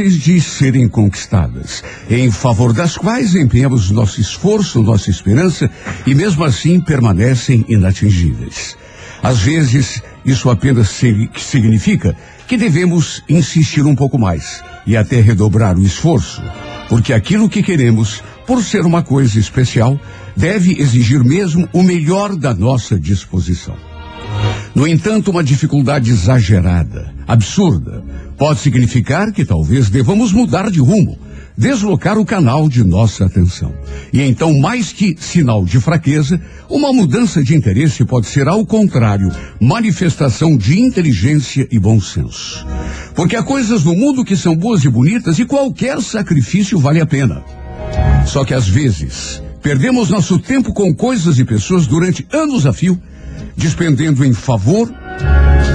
difíceis de serem conquistadas, em favor das quais empenhamos nosso esforço, nossa esperança e mesmo assim permanecem inatingíveis. Às vezes, isso apenas significa que devemos insistir um pouco mais e até redobrar o esforço, porque aquilo que queremos, por ser uma coisa especial, deve exigir mesmo o melhor da nossa disposição. No entanto, uma dificuldade exagerada, absurda, pode significar que talvez devamos mudar de rumo, deslocar o canal de nossa atenção. E então, mais que sinal de fraqueza, uma mudança de interesse pode ser, ao contrário, manifestação de inteligência e bom senso. Porque há coisas no mundo que são boas e bonitas e qualquer sacrifício vale a pena. Só que às vezes, perdemos nosso tempo com coisas e pessoas durante anos a fio despendendo em favor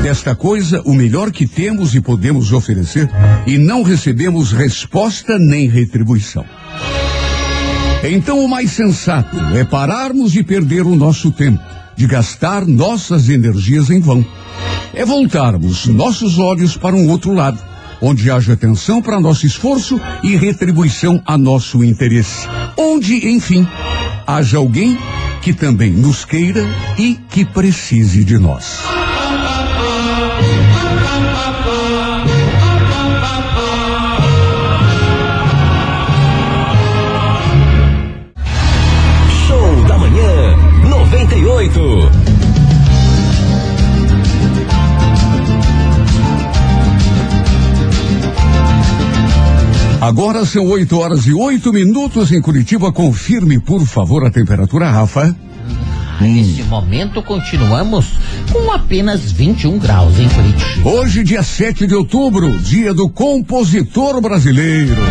desta coisa o melhor que temos e podemos oferecer e não recebemos resposta nem retribuição. Então o mais sensato é pararmos de perder o nosso tempo, de gastar nossas energias em vão. É voltarmos nossos olhos para um outro lado, onde haja atenção para nosso esforço e retribuição a nosso interesse. Onde, enfim, haja alguém que também nos queira e que precise de nós. Agora são 8 horas e 8 minutos em Curitiba. Confirme, por favor, a temperatura, Rafa. Nesse momento, continuamos com apenas 21 graus em Curitiba. Hoje, dia 7 de outubro, dia do compositor brasileiro.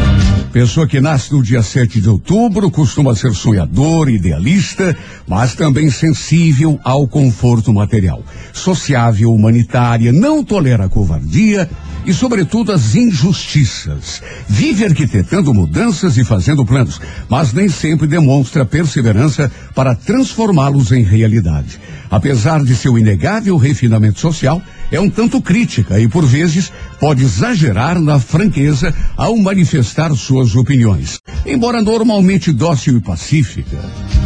Pessoa que nasce no dia 7 de outubro costuma ser sonhador, idealista, mas também sensível ao conforto material. Sociável, humanitária, não tolera covardia e, sobretudo, as injustiças. Vive arquitetando mudanças e fazendo planos, mas nem sempre demonstra perseverança para transformá-los em realidade. Apesar de seu inegável refinamento social, é um tanto crítica e, por vezes, pode exagerar na franqueza ao manifestar suas opiniões. Embora normalmente dócil e pacífica,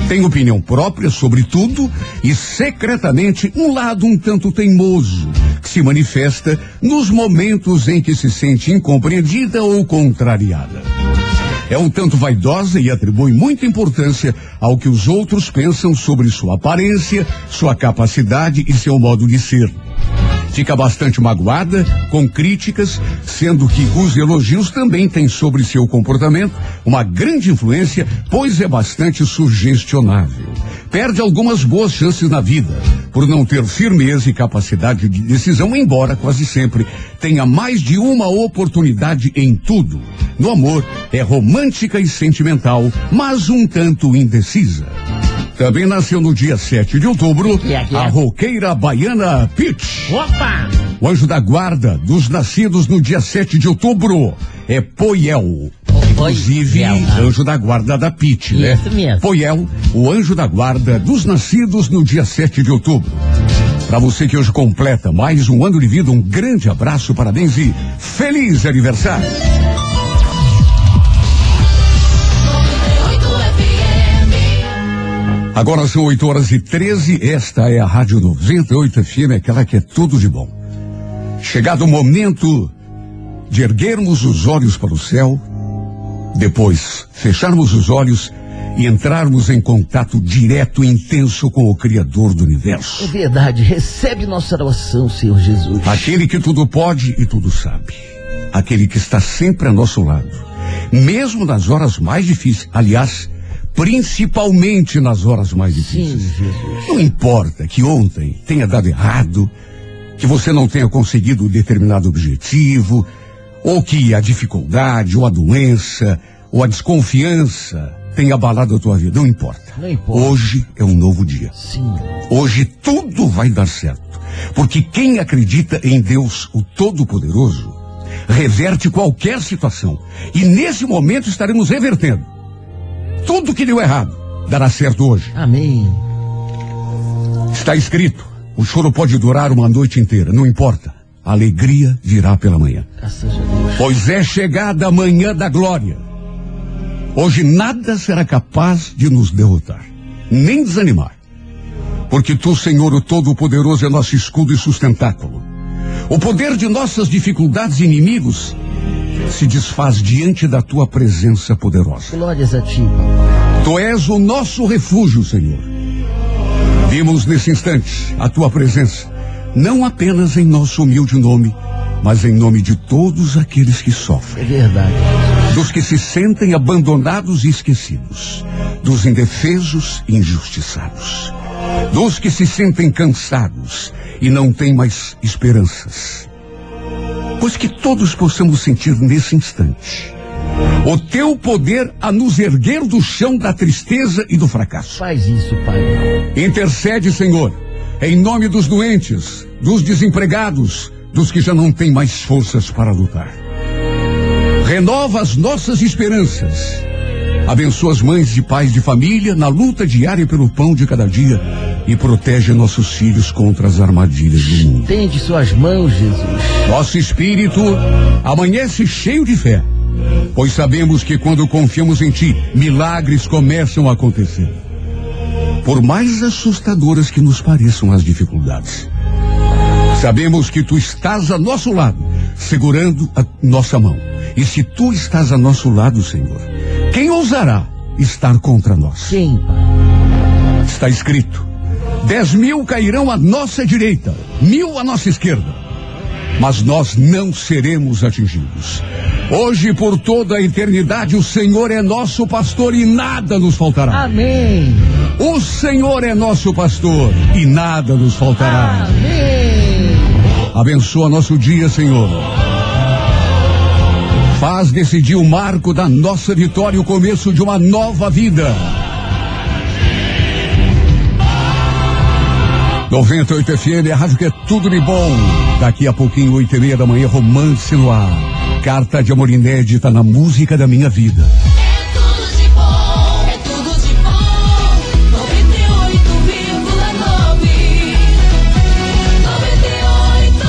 tem opinião própria sobre tudo e, secretamente, um lado um tanto teimoso, que se manifesta nos momentos em que se sente incompreendida ou contrariada. É um tanto vaidosa e atribui muita importância ao que os outros pensam sobre sua aparência, sua capacidade e seu modo de ser. Fica bastante magoada com críticas, sendo que os elogios também têm sobre seu comportamento uma grande influência, pois é bastante sugestionável. Perde algumas boas chances na vida, por não ter firmeza e capacidade de decisão, embora quase sempre tenha mais de uma oportunidade em tudo. No amor, é romântica e sentimental, mas um tanto indecisa. Também nasceu no dia 7 de outubro a roqueira baiana Pitch. Opa! O anjo da guarda dos nascidos no dia 7 de outubro é Poiel. Inclusive, anjo da guarda da Pitch, né? Isso mesmo. Poiel, o anjo da guarda dos nascidos no dia 7 de outubro. Para você que hoje completa mais um ano de vida, um grande abraço, parabéns e feliz aniversário. Agora são 8 horas e 13. Esta é a Rádio 98 FM, aquela que é tudo de bom. Chegado o momento de erguermos os olhos para o céu, depois fecharmos os olhos e entrarmos em contato direto e intenso com o Criador do universo. É verdade, recebe nossa oração, Senhor Jesus. Aquele que tudo pode e tudo sabe. Aquele que está sempre a nosso lado. Mesmo nas horas mais difíceis. Aliás, principalmente nas horas mais difíceis. Sim. Não importa que ontem tenha dado errado, que você não tenha conseguido determinado objetivo, ou que a dificuldade, ou a doença, ou a desconfiança tenha abalado a tua vida. Não importa. Não importa. Hoje é um novo dia. Sim. Hoje tudo vai dar certo. Porque quem acredita em Deus, o Todo-Poderoso, reverte qualquer situação. E nesse momento estaremos revertendo. Tudo que deu errado dará certo hoje. Amém. Está escrito: o choro pode durar uma noite inteira, não importa. a alegria virá pela manhã. Pois é chegada a manhã da glória. Hoje nada será capaz de nos derrotar, nem desanimar. Porque tu, Senhor, o Todo-Poderoso, é nosso escudo e sustentáculo. O poder de nossas dificuldades e inimigos se desfaz diante da tua presença poderosa. Glórias a ti. Tu és o nosso refúgio, Senhor. Vimos nesse instante a tua presença, não apenas em nosso humilde nome, mas em nome de todos aqueles que sofrem. É verdade. Dos que se sentem abandonados e esquecidos, dos indefesos e injustiçados, dos que se sentem cansados e não têm mais esperanças pois que todos possamos sentir nesse instante o teu poder a nos erguer do chão da tristeza e do fracasso. Faz isso, Pai. Intercede, Senhor, em nome dos doentes, dos desempregados, dos que já não têm mais forças para lutar. Renova as nossas esperanças. Abençoa as mães e pais de família na luta diária pelo pão de cada dia e protege nossos filhos contra as armadilhas do mundo. Tende suas mãos, Jesus. Nosso espírito amanhece cheio de fé, pois sabemos que quando confiamos em Ti, milagres começam a acontecer. Por mais assustadoras que nos pareçam as dificuldades, sabemos que Tu estás a nosso lado, segurando a nossa mão. E se Tu estás a nosso lado, Senhor, quem ousará estar contra nós? Pai? Está escrito: Dez mil cairão à nossa direita, mil à nossa esquerda. Mas nós não seremos atingidos. Hoje, por toda a eternidade, o Senhor é nosso pastor e nada nos faltará. Amém. O Senhor é nosso pastor e nada nos faltará. Amém. Abençoa nosso dia, Senhor. Faz decidir o marco da nossa vitória, o começo de uma nova vida. 98 FM, a rádio que é tudo de bom. Daqui a pouquinho, oito e meia da manhã, romance no ar. Carta de amor inédita na música da minha vida. É tudo de bom, é tudo de bom. 98,9. 98.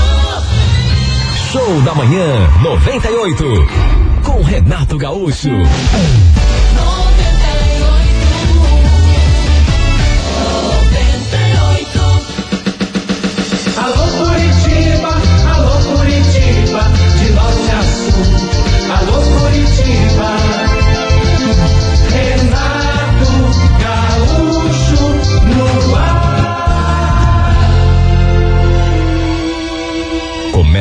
Show da Manhã 98. Com Renato Gaúcho.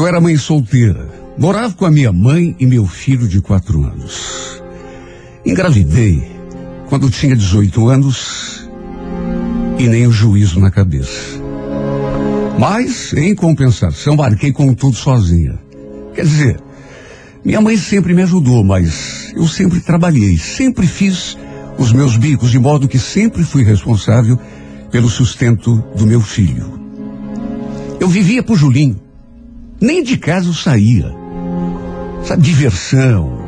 Eu era mãe solteira. Morava com a minha mãe e meu filho de quatro anos. Engravidei quando tinha 18 anos e nem o juízo na cabeça. Mas, em compensação, marquei com tudo sozinha. Quer dizer, minha mãe sempre me ajudou, mas eu sempre trabalhei, sempre fiz os meus bicos, de modo que sempre fui responsável pelo sustento do meu filho. Eu vivia por Julinho. Nem de casa eu saía. Sabe, diversão,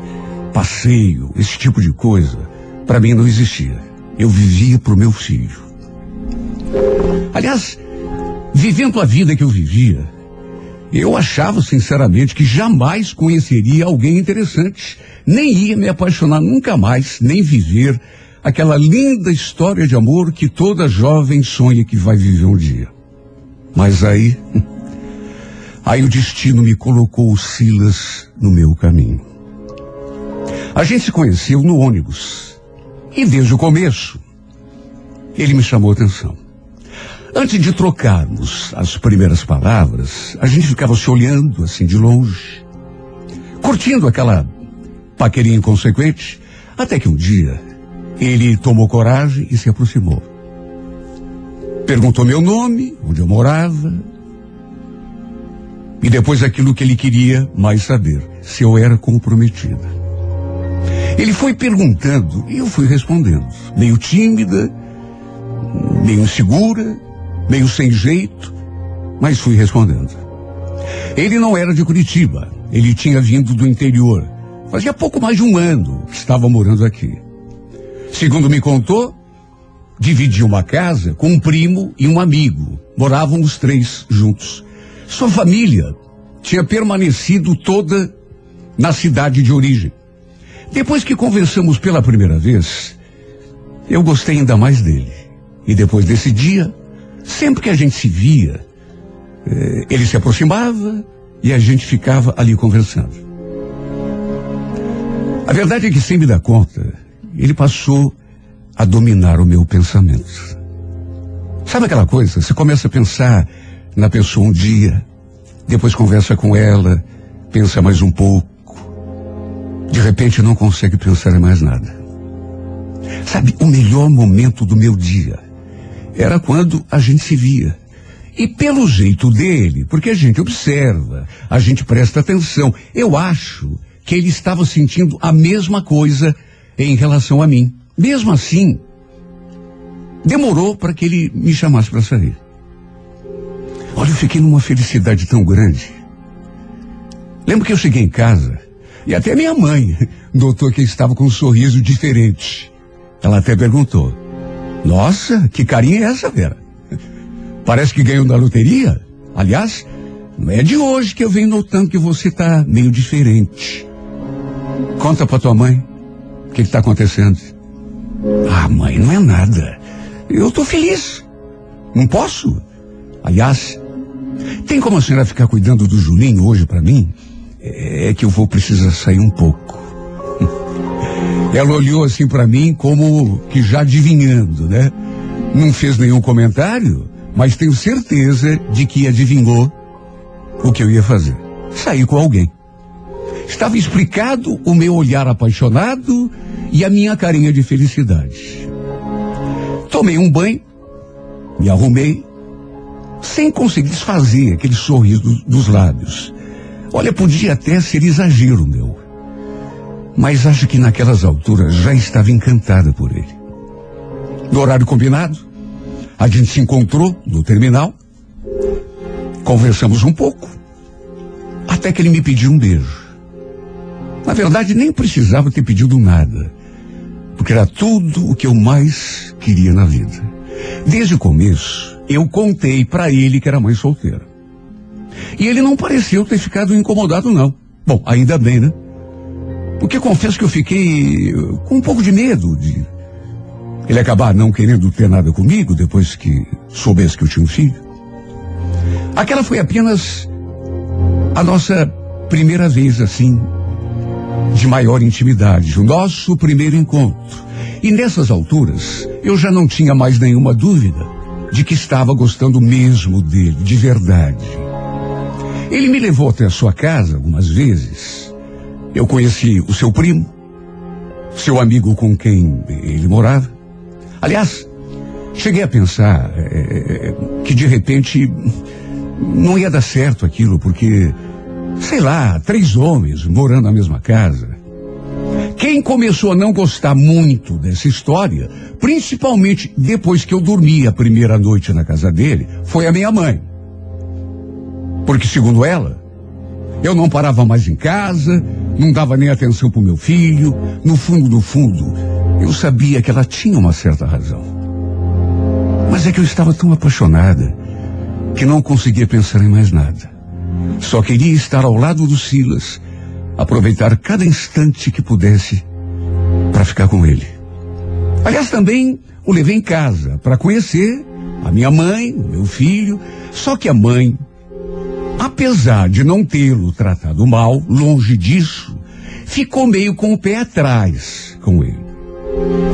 passeio, esse tipo de coisa, para mim não existia. Eu vivia pro meu filho. Aliás, vivendo a vida que eu vivia, eu achava sinceramente que jamais conheceria alguém interessante, nem ia me apaixonar nunca mais, nem viver aquela linda história de amor que toda jovem sonha que vai viver um dia. Mas aí, aí o destino me colocou o Silas no meu caminho. A gente se conheceu no ônibus. E desde o começo, ele me chamou a atenção. Antes de trocarmos as primeiras palavras, a gente ficava se olhando assim de longe, curtindo aquela paquerinha inconsequente, até que um dia ele tomou coragem e se aproximou. Perguntou meu nome, onde eu morava. E depois aquilo que ele queria mais saber, se eu era comprometida. Ele foi perguntando e eu fui respondendo, meio tímida, meio insegura, meio sem jeito, mas fui respondendo. Ele não era de Curitiba, ele tinha vindo do interior. Fazia pouco mais de um ano que estava morando aqui. Segundo me contou, dividia uma casa com um primo e um amigo. Moravam os três juntos. Sua família tinha permanecido toda na cidade de origem. Depois que conversamos pela primeira vez, eu gostei ainda mais dele. E depois desse dia, sempre que a gente se via, eh, ele se aproximava e a gente ficava ali conversando. A verdade é que, sem me dar conta, ele passou a dominar o meu pensamento. Sabe aquela coisa? Você começa a pensar na pessoa um dia, depois conversa com ela, pensa mais um pouco, de repente não consegue pensar em mais nada. Sabe, o melhor momento do meu dia era quando a gente se via. E pelo jeito dele, porque a gente observa, a gente presta atenção, eu acho que ele estava sentindo a mesma coisa em relação a mim. Mesmo assim, demorou para que ele me chamasse para sair. Olha, eu fiquei numa felicidade tão grande. Lembro que eu cheguei em casa e até minha mãe notou que estava com um sorriso diferente. Ela até perguntou: Nossa, que carinha é essa, Vera? Parece que ganhou na loteria. Aliás, não é de hoje que eu venho notando que você está meio diferente. Conta para tua mãe o que está acontecendo. Ah, mãe, não é nada. Eu estou feliz. Não posso? Aliás, tem como a senhora ficar cuidando do Julinho hoje para mim? É que eu vou precisar sair um pouco. Ela olhou assim para mim como que já adivinhando, né? Não fez nenhum comentário, mas tenho certeza de que adivinhou o que eu ia fazer. Sair com alguém. Estava explicado o meu olhar apaixonado e a minha carinha de felicidade. Tomei um banho, me arrumei, sem conseguir desfazer aquele sorriso do- dos lábios. Olha, podia até ser exagero meu. Mas acho que naquelas alturas já estava encantada por ele. No horário combinado, a gente se encontrou no terminal, conversamos um pouco, até que ele me pediu um beijo. Na verdade, nem precisava ter pedido nada, porque era tudo o que eu mais queria na vida. Desde o começo, eu contei para ele que era mãe solteira. E ele não pareceu ter ficado incomodado, não. Bom, ainda bem, né? Porque confesso que eu fiquei eh, com um pouco de medo de ele acabar não querendo ter nada comigo depois que soubesse que eu tinha um filho. Aquela foi apenas a nossa primeira vez, assim, de maior intimidade, o nosso primeiro encontro. E nessas alturas, eu já não tinha mais nenhuma dúvida de que estava gostando mesmo dele, de verdade. Ele me levou até a sua casa algumas vezes. Eu conheci o seu primo, seu amigo com quem ele morava. Aliás, cheguei a pensar eh, que de repente não ia dar certo aquilo, porque, sei lá, três homens morando na mesma casa. Quem começou a não gostar muito dessa história, principalmente depois que eu dormi a primeira noite na casa dele, foi a minha mãe. Porque, segundo ela, eu não parava mais em casa, não dava nem atenção pro meu filho. No fundo, no fundo, eu sabia que ela tinha uma certa razão. Mas é que eu estava tão apaixonada que não conseguia pensar em mais nada. Só queria estar ao lado do Silas, aproveitar cada instante que pudesse para ficar com ele. Aliás, também o levei em casa para conhecer a minha mãe, o meu filho. Só que a mãe, apesar de não tê-lo tratado mal, longe disso, ficou meio com o pé atrás com ele.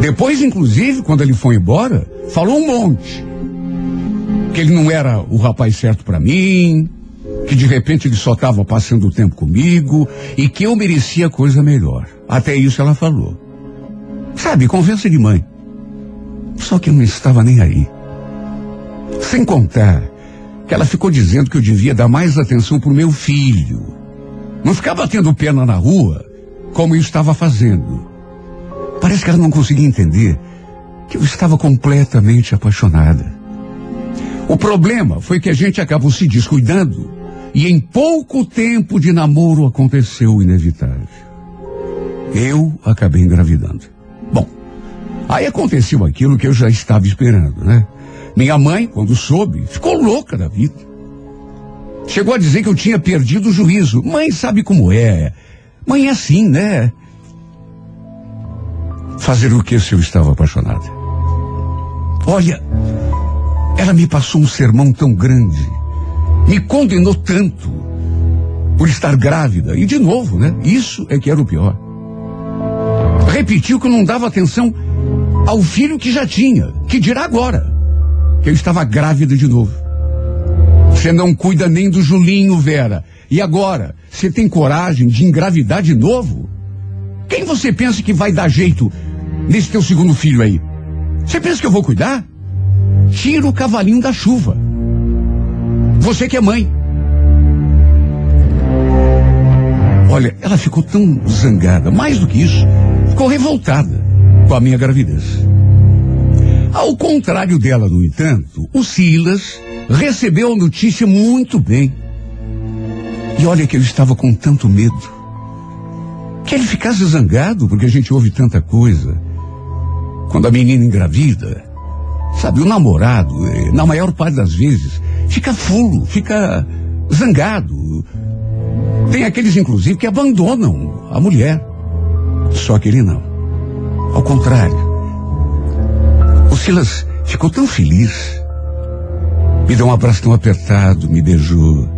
Depois, inclusive, quando ele foi embora, falou um monte. Que ele não era o rapaz certo para mim, que de repente ele só estava passando o tempo comigo e que eu merecia coisa melhor. Até isso ela falou. Sabe, conversa de mãe. Só que eu não estava nem aí. Sem contar que ela ficou dizendo que eu devia dar mais atenção pro meu filho. Não ficar batendo perna na rua, como eu estava fazendo. Parece que ela não conseguia entender que eu estava completamente apaixonada. O problema foi que a gente acabou se descuidando e em pouco tempo de namoro aconteceu o inevitável. Eu acabei engravidando. Bom, aí aconteceu aquilo que eu já estava esperando, né? Minha mãe, quando soube, ficou louca da vida. Chegou a dizer que eu tinha perdido o juízo. Mãe sabe como é. Mãe é assim, né? Fazer o que se eu estava apaixonada? Olha, ela me passou um sermão tão grande, me condenou tanto por estar grávida. E de novo, né? Isso é que era o pior. Repetiu que não dava atenção ao filho que já tinha, que dirá agora que eu estava grávida de novo. Você não cuida nem do Julinho, Vera. E agora, você tem coragem de engravidar de novo? Quem você pensa que vai dar jeito nesse teu segundo filho aí? Você pensa que eu vou cuidar? Tira o cavalinho da chuva. Você que é mãe. Olha, ela ficou tão zangada, mais do que isso, ficou revoltada com a minha gravidez. Ao contrário dela, no entanto, o Silas recebeu a notícia muito bem. E olha que eu estava com tanto medo. Que ele ficasse zangado porque a gente ouve tanta coisa. Quando a menina engravida, sabe, o namorado, eh, na maior parte das vezes, fica fulo, fica zangado. Tem aqueles, inclusive, que abandonam a mulher. Só que ele não. Ao contrário. O Silas ficou tão feliz. Me deu um abraço tão apertado, me beijou.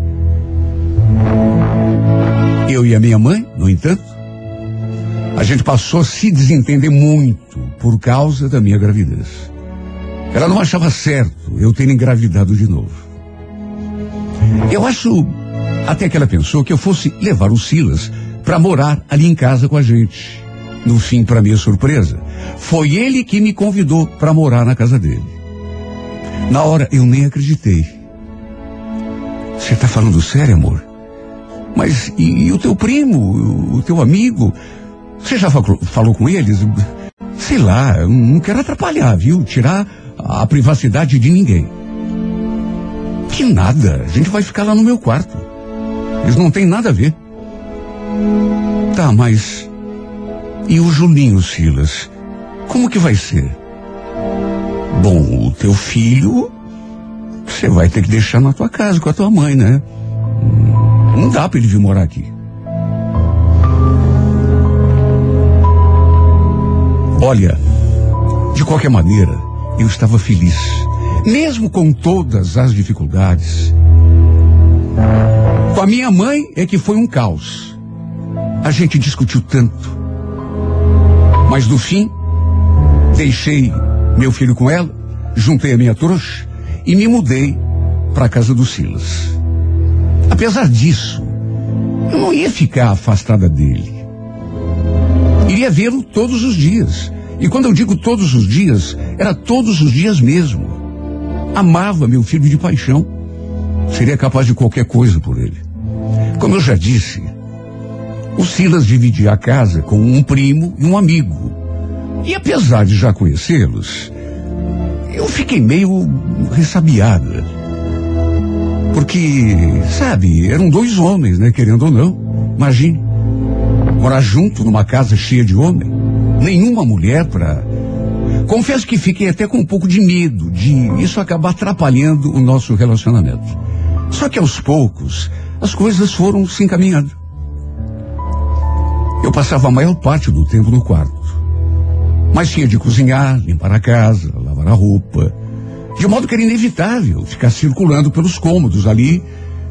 Eu e a minha mãe, no entanto, a gente passou a se desentender muito por causa da minha gravidez. Ela não achava certo eu ter engravidado de novo. Eu acho até que ela pensou que eu fosse levar o Silas para morar ali em casa com a gente. No fim, para minha surpresa, foi ele que me convidou para morar na casa dele. Na hora eu nem acreditei. Você está falando sério, amor? Mas e, e, o teu primo, o teu amigo? Você já falou, falou com eles? Sei lá, não quero atrapalhar, viu? Tirar a privacidade de ninguém. Que nada, a gente vai ficar lá no meu quarto. Eles não têm nada a ver. Tá, mas. E o Julinho, Silas? Como que vai ser? Bom, o teu filho. Você vai ter que deixar na tua casa com a tua mãe, né? Não dá para ele vir morar aqui. Olha, de qualquer maneira, eu estava feliz, mesmo com todas as dificuldades. Com a minha mãe é que foi um caos. A gente discutiu tanto. Mas no fim, deixei meu filho com ela, juntei a minha trouxa e me mudei para a casa do Silas. Apesar disso, eu não ia ficar afastada dele. Iria vê-lo todos os dias. E quando eu digo todos os dias, era todos os dias mesmo. Amava meu filho de paixão. Seria capaz de qualquer coisa por ele. Como eu já disse, o Silas dividia a casa com um primo e um amigo. E apesar de já conhecê-los, eu fiquei meio ressabiada. Porque, sabe, eram dois homens, né? Querendo ou não. Imagine. Morar junto numa casa cheia de homem. Nenhuma mulher para. Confesso que fiquei até com um pouco de medo de isso acabar atrapalhando o nosso relacionamento. Só que aos poucos, as coisas foram se encaminhando. Eu passava a maior parte do tempo no quarto. Mas tinha de cozinhar, limpar a casa, lavar a roupa, de modo que era inevitável ficar circulando pelos cômodos ali,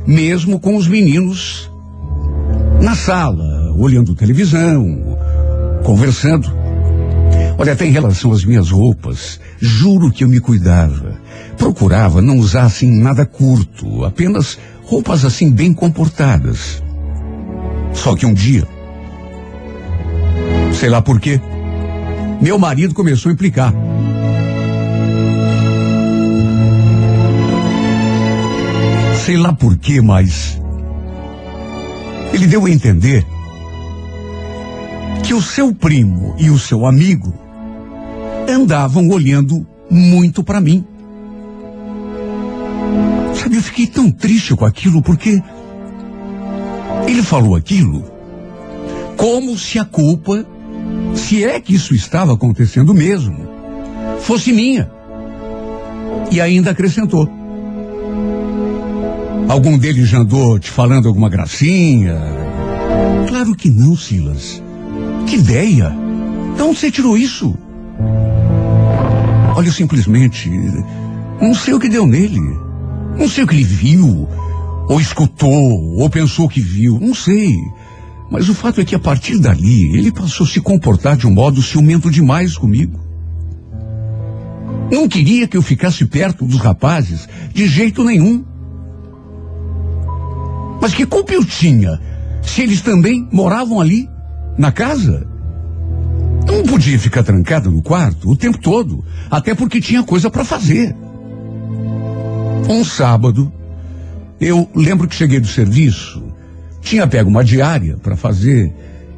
mesmo com os meninos na sala, olhando televisão, conversando. Olha, até em relação às minhas roupas, juro que eu me cuidava. Procurava não usar assim nada curto, apenas roupas assim bem comportadas. Só que um dia, sei lá por quê, meu marido começou a implicar. sei lá porquê, mas. Ele deu a entender que o seu primo e o seu amigo andavam olhando muito para mim. Sabe, eu fiquei tão triste com aquilo porque ele falou aquilo como se a culpa, se é que isso estava acontecendo mesmo, fosse minha. E ainda acrescentou. Algum deles já andou te falando alguma gracinha? Claro que não, Silas. Que ideia! De onde você tirou isso? Olha, simplesmente não sei o que deu nele. Não sei o que ele viu, ou escutou, ou pensou que viu. Não sei. Mas o fato é que a partir dali ele passou a se comportar de um modo ciumento demais comigo. Não queria que eu ficasse perto dos rapazes de jeito nenhum. Mas que culpa eu tinha se eles também moravam ali, na casa? Não podia ficar trancado no quarto o tempo todo, até porque tinha coisa para fazer. Um sábado, eu lembro que cheguei do serviço, tinha pego uma diária para fazer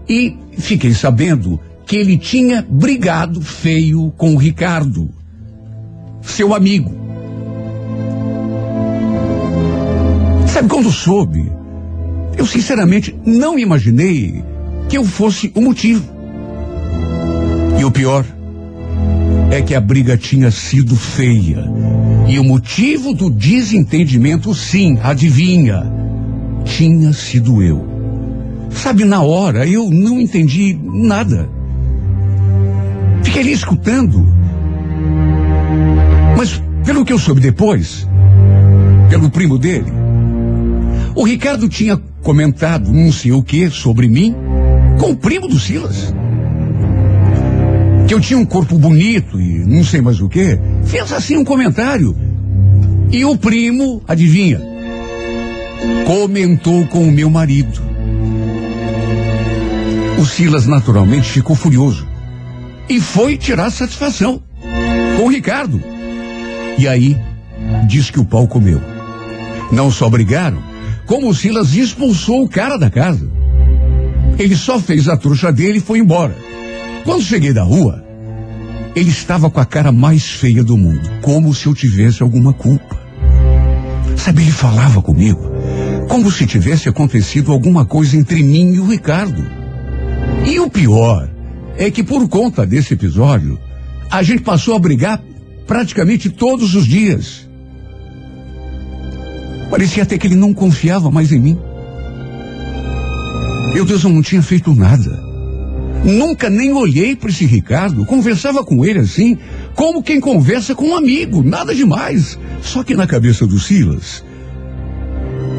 e fiquei sabendo que ele tinha brigado feio com o Ricardo, seu amigo. Sabe quando soube? Eu sinceramente não imaginei que eu fosse o motivo. E o pior é que a briga tinha sido feia. E o motivo do desentendimento, sim, adivinha, tinha sido eu. Sabe, na hora eu não entendi nada. Fiquei ali escutando. Mas, pelo que eu soube depois, pelo primo dele, o Ricardo tinha comentado não sei o que sobre mim com o primo do Silas. Que eu tinha um corpo bonito e não sei mais o que. Fez assim um comentário. E o primo, adivinha? Comentou com o meu marido. O Silas naturalmente ficou furioso. E foi tirar satisfação com o Ricardo. E aí, diz que o pau comeu. Não só brigaram, como o Silas expulsou o cara da casa. Ele só fez a trouxa dele e foi embora. Quando cheguei da rua, ele estava com a cara mais feia do mundo, como se eu tivesse alguma culpa. Sabe, ele falava comigo, como se tivesse acontecido alguma coisa entre mim e o Ricardo. E o pior é que por conta desse episódio, a gente passou a brigar praticamente todos os dias. Parecia até que ele não confiava mais em mim. Meu Deus, eu não tinha feito nada. Nunca nem olhei para esse Ricardo, conversava com ele assim, como quem conversa com um amigo, nada demais. Só que na cabeça do Silas,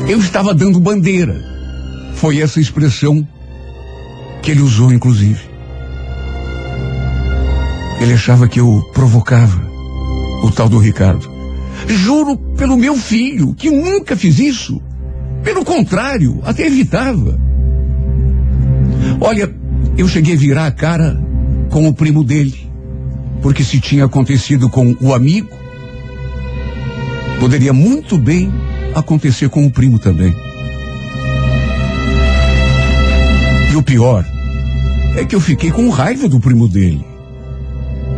eu estava dando bandeira. Foi essa expressão que ele usou, inclusive. Ele achava que eu provocava o tal do Ricardo. Juro pelo meu filho que nunca fiz isso. Pelo contrário, até evitava. Olha, eu cheguei a virar a cara com o primo dele, porque se tinha acontecido com o amigo, poderia muito bem acontecer com o primo também. E o pior é que eu fiquei com raiva do primo dele.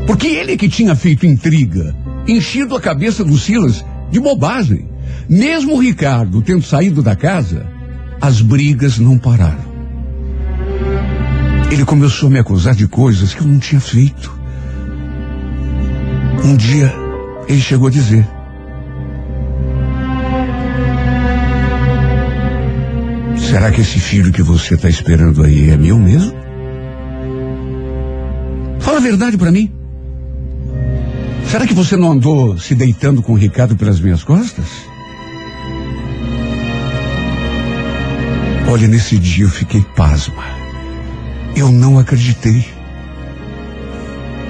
Porque ele que tinha feito intriga, enchido a cabeça do Silas de bobagem. Mesmo o Ricardo tendo saído da casa, as brigas não pararam. Ele começou a me acusar de coisas que eu não tinha feito. Um dia, ele chegou a dizer: Será que esse filho que você está esperando aí é meu mesmo? Fala a verdade para mim. Será que você não andou se deitando com o Ricardo pelas minhas costas? Olha, nesse dia eu fiquei pasma. Eu não acreditei.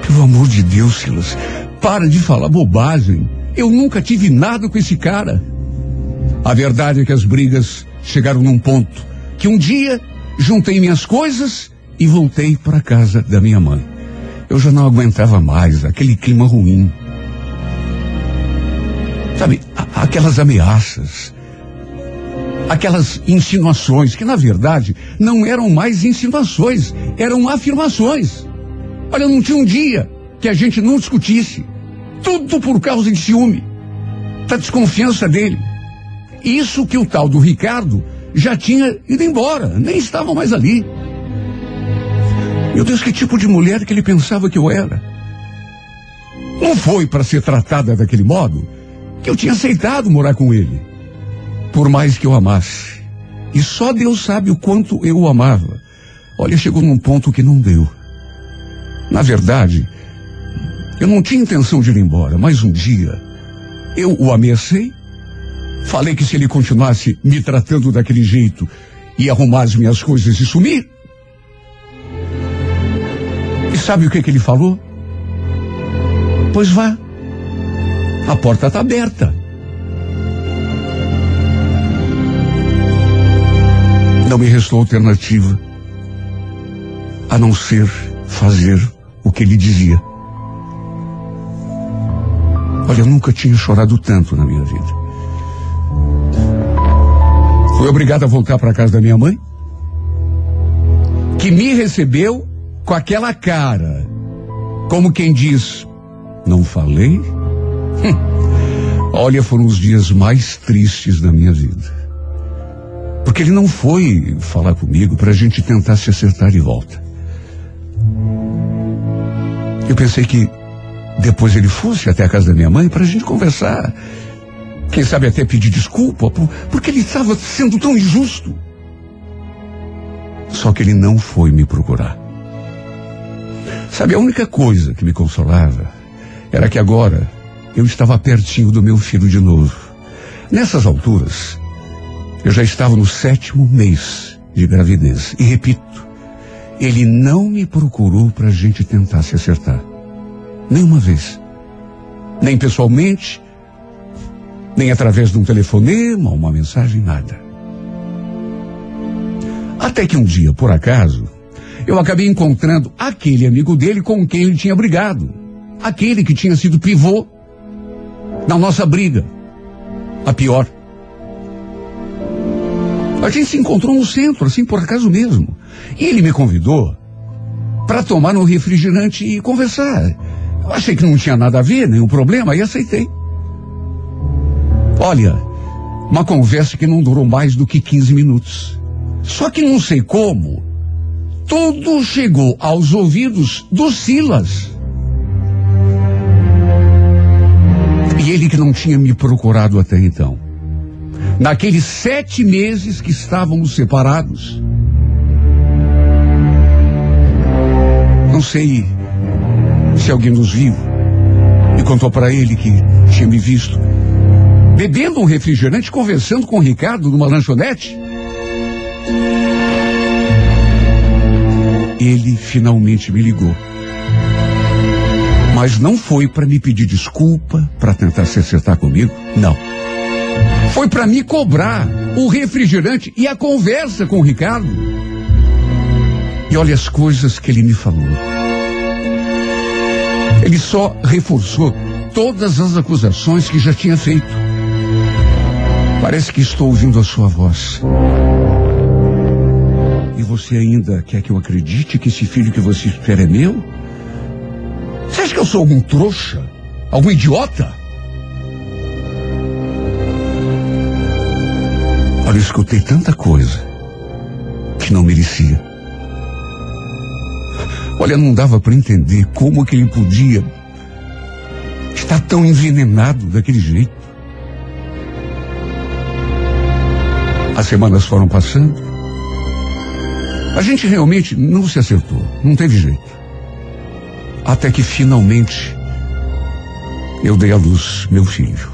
Pelo amor de Deus, Silas, para de falar bobagem. Eu nunca tive nada com esse cara. A verdade é que as brigas chegaram num ponto que um dia juntei minhas coisas e voltei para casa da minha mãe. Eu já não aguentava mais aquele clima ruim. Sabe, aquelas ameaças, aquelas insinuações, que na verdade não eram mais insinuações, eram afirmações. Olha, não tinha um dia que a gente não discutisse. Tudo por causa de ciúme, da desconfiança dele. Isso que o tal do Ricardo já tinha ido embora, nem estava mais ali. Meu Deus, que tipo de mulher que ele pensava que eu era? Não foi para ser tratada daquele modo que eu tinha aceitado morar com ele. Por mais que eu amasse. E só Deus sabe o quanto eu o amava. Olha, chegou num ponto que não deu. Na verdade, eu não tinha intenção de ir embora, mas um dia eu o ameacei. Falei que se ele continuasse me tratando daquele jeito, ia arrumar as minhas coisas e sumir. E sabe o que, que ele falou? Pois vá. A porta está aberta. Não me restou alternativa a não ser fazer o que ele dizia. Olha, eu nunca tinha chorado tanto na minha vida. Fui obrigado a voltar para casa da minha mãe, que me recebeu com aquela cara, como quem diz: Não falei? Olha, foram os dias mais tristes da minha vida. Porque ele não foi falar comigo para a gente tentar se acertar de volta. Eu pensei que depois ele fosse até a casa da minha mãe para a gente conversar. Quem sabe até pedir desculpa, por, porque ele estava sendo tão injusto. Só que ele não foi me procurar. Sabe, a única coisa que me consolava era que agora eu estava pertinho do meu filho de novo. Nessas alturas, eu já estava no sétimo mês de gravidez. E repito, ele não me procurou para a gente tentar se acertar. Nenhuma vez. Nem pessoalmente, nem através de um telefonema, uma mensagem, nada. Até que um dia, por acaso, eu acabei encontrando aquele amigo dele com quem ele tinha brigado. Aquele que tinha sido pivô na nossa briga. A pior. A gente se encontrou no centro, assim, por acaso mesmo. E ele me convidou para tomar um refrigerante e conversar. Eu achei que não tinha nada a ver, nenhum problema, e aceitei. Olha, uma conversa que não durou mais do que 15 minutos. Só que não sei como, tudo chegou aos ouvidos do Silas. E ele que não tinha me procurado até então. Naqueles sete meses que estávamos separados. Não sei se alguém nos viu e contou para ele que tinha me visto bebendo um refrigerante, conversando com o Ricardo numa lanchonete. Ele finalmente me ligou. Mas não foi para me pedir desculpa, para tentar se acertar comigo, não. Foi para me cobrar o refrigerante e a conversa com o Ricardo. E olha as coisas que ele me falou. Ele só reforçou todas as acusações que já tinha feito. Parece que estou ouvindo a sua voz. E você ainda quer que eu acredite que esse filho que você espera é meu? Você acha que eu sou algum trouxa? Algum idiota? Eu escutei tanta coisa que não merecia. Olha, não dava para entender como que ele podia estar tão envenenado daquele jeito. As semanas foram passando. A gente realmente não se acertou, não teve jeito. Até que finalmente eu dei à luz meu filho.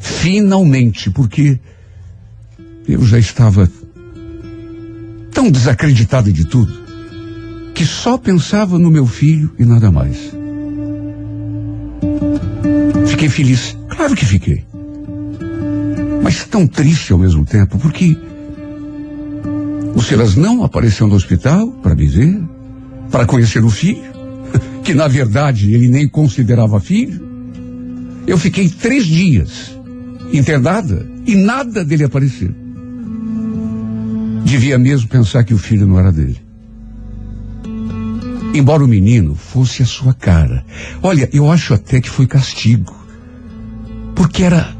Finalmente, porque eu já estava tão desacreditado de tudo que só pensava no meu filho e nada mais. Fiquei feliz, claro que fiquei. Mas tão triste ao mesmo tempo, porque o Silas não apareceu no hospital para me ver, para conhecer o filho, que na verdade ele nem considerava filho. Eu fiquei três dias internada e nada dele apareceu. Devia mesmo pensar que o filho não era dele. Embora o menino fosse a sua cara. Olha, eu acho até que foi castigo. Porque era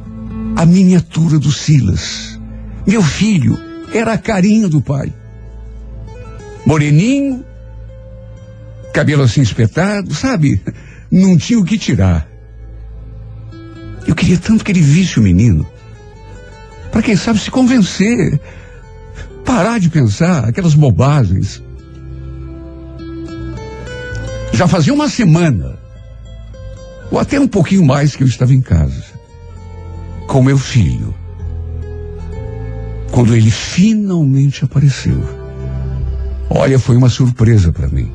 a miniatura do Silas. Meu filho era a carinha do pai. Moreninho, cabelo assim espetado, sabe? Não tinha o que tirar. Eu queria tanto que ele visse o menino. Para quem sabe se convencer. Parar de pensar aquelas bobagens. Já fazia uma semana, ou até um pouquinho mais que eu estava em casa, com meu filho. Quando ele finalmente apareceu. Olha, foi uma surpresa para mim.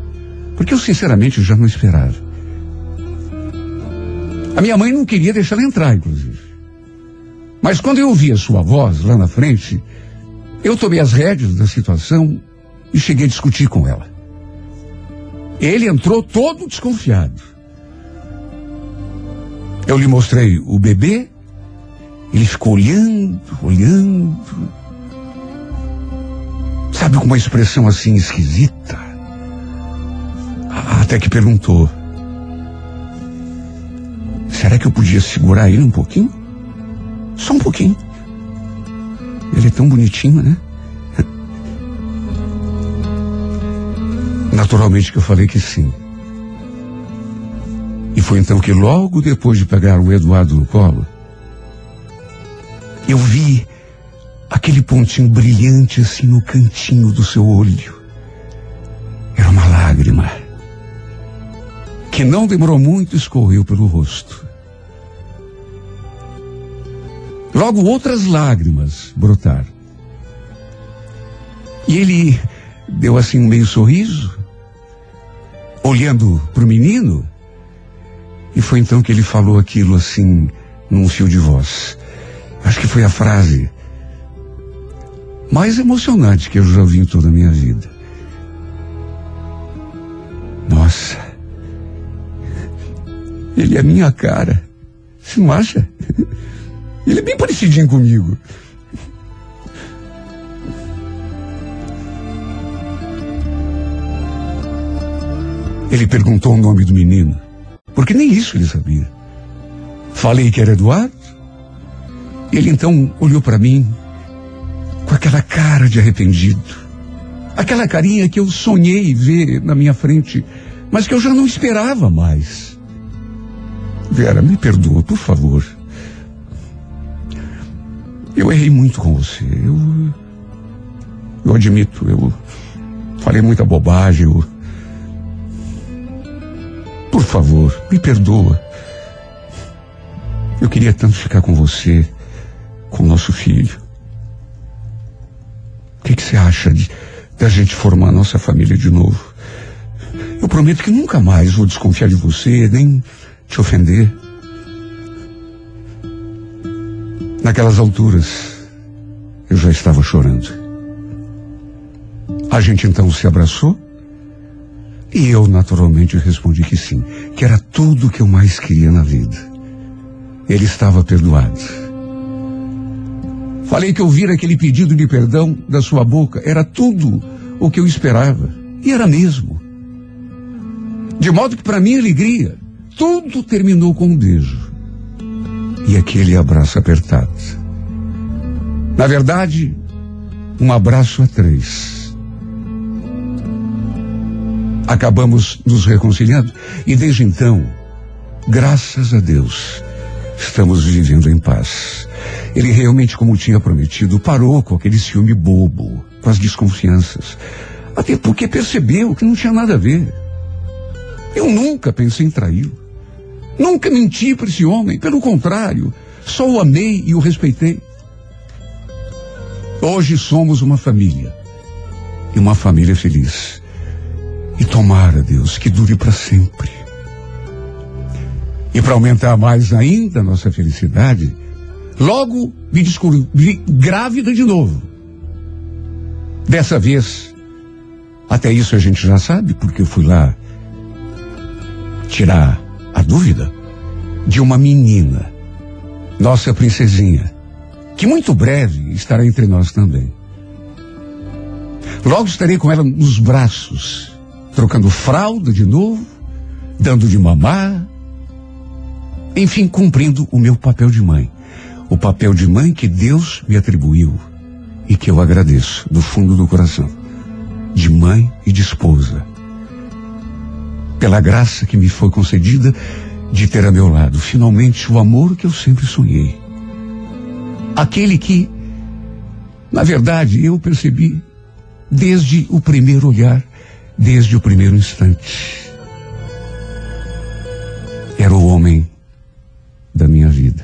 Porque eu sinceramente já não esperava. A minha mãe não queria deixar ela entrar, inclusive. Mas quando eu ouvi a sua voz lá na frente, eu tomei as rédeas da situação e cheguei a discutir com ela. Ele entrou todo desconfiado. Eu lhe mostrei o bebê, ele ficou olhando, olhando. Sabe, com uma expressão assim esquisita. Até que perguntou: Será que eu podia segurar ele um pouquinho? Só um pouquinho. Ele é tão bonitinho, né? Naturalmente que eu falei que sim. E foi então que logo depois de pegar o Eduardo no colo, eu vi aquele pontinho brilhante assim no cantinho do seu olho. Era uma lágrima que não demorou muito escorreu pelo rosto. Logo outras lágrimas brotaram. E ele deu assim um meio sorriso olhando para o menino, e foi então que ele falou aquilo assim, num fio de voz. Acho que foi a frase mais emocionante que eu já ouvi em toda a minha vida. Nossa, ele é minha cara. Você não acha? Ele é bem parecidinho comigo. Ele perguntou o nome do menino, porque nem isso ele sabia. Falei que era Eduardo. Ele então olhou para mim com aquela cara de arrependido. Aquela carinha que eu sonhei ver na minha frente, mas que eu já não esperava mais. Vera, me perdoa, por favor. Eu errei muito com você. Eu. Eu admito, eu falei muita bobagem. Eu, por favor, me perdoa. Eu queria tanto ficar com você, com nosso filho. O que, que você acha de da gente formar nossa família de novo? Eu prometo que nunca mais vou desconfiar de você, nem te ofender. Naquelas alturas, eu já estava chorando. A gente então se abraçou e eu naturalmente respondi que sim, que era tudo o que eu mais queria na vida. Ele estava perdoado. Falei que ouvir aquele pedido de perdão da sua boca era tudo o que eu esperava. E era mesmo. De modo que, para minha alegria, tudo terminou com um beijo. E aquele abraço apertado. Na verdade, um abraço a três acabamos nos reconciliando. E desde então, graças a Deus, estamos vivendo em paz. Ele realmente, como tinha prometido, parou com aquele ciúme bobo, com as desconfianças. Até porque percebeu que não tinha nada a ver. Eu nunca pensei em traí-lo. Nunca menti para esse homem. Pelo contrário, só o amei e o respeitei. Hoje somos uma família. E uma família feliz. E tomara, Deus, que dure para sempre. E para aumentar mais ainda a nossa felicidade, logo me descobri grávida de novo. Dessa vez, até isso a gente já sabe, porque eu fui lá tirar dúvida de uma menina, nossa princesinha, que muito breve estará entre nós também. Logo estarei com ela nos braços, trocando fralda de novo, dando de mamar, enfim, cumprindo o meu papel de mãe. O papel de mãe que Deus me atribuiu e que eu agradeço do fundo do coração. De mãe e de esposa. Pela graça que me foi concedida de ter a meu lado, finalmente, o amor que eu sempre sonhei. Aquele que, na verdade, eu percebi desde o primeiro olhar, desde o primeiro instante. Era o homem da minha vida.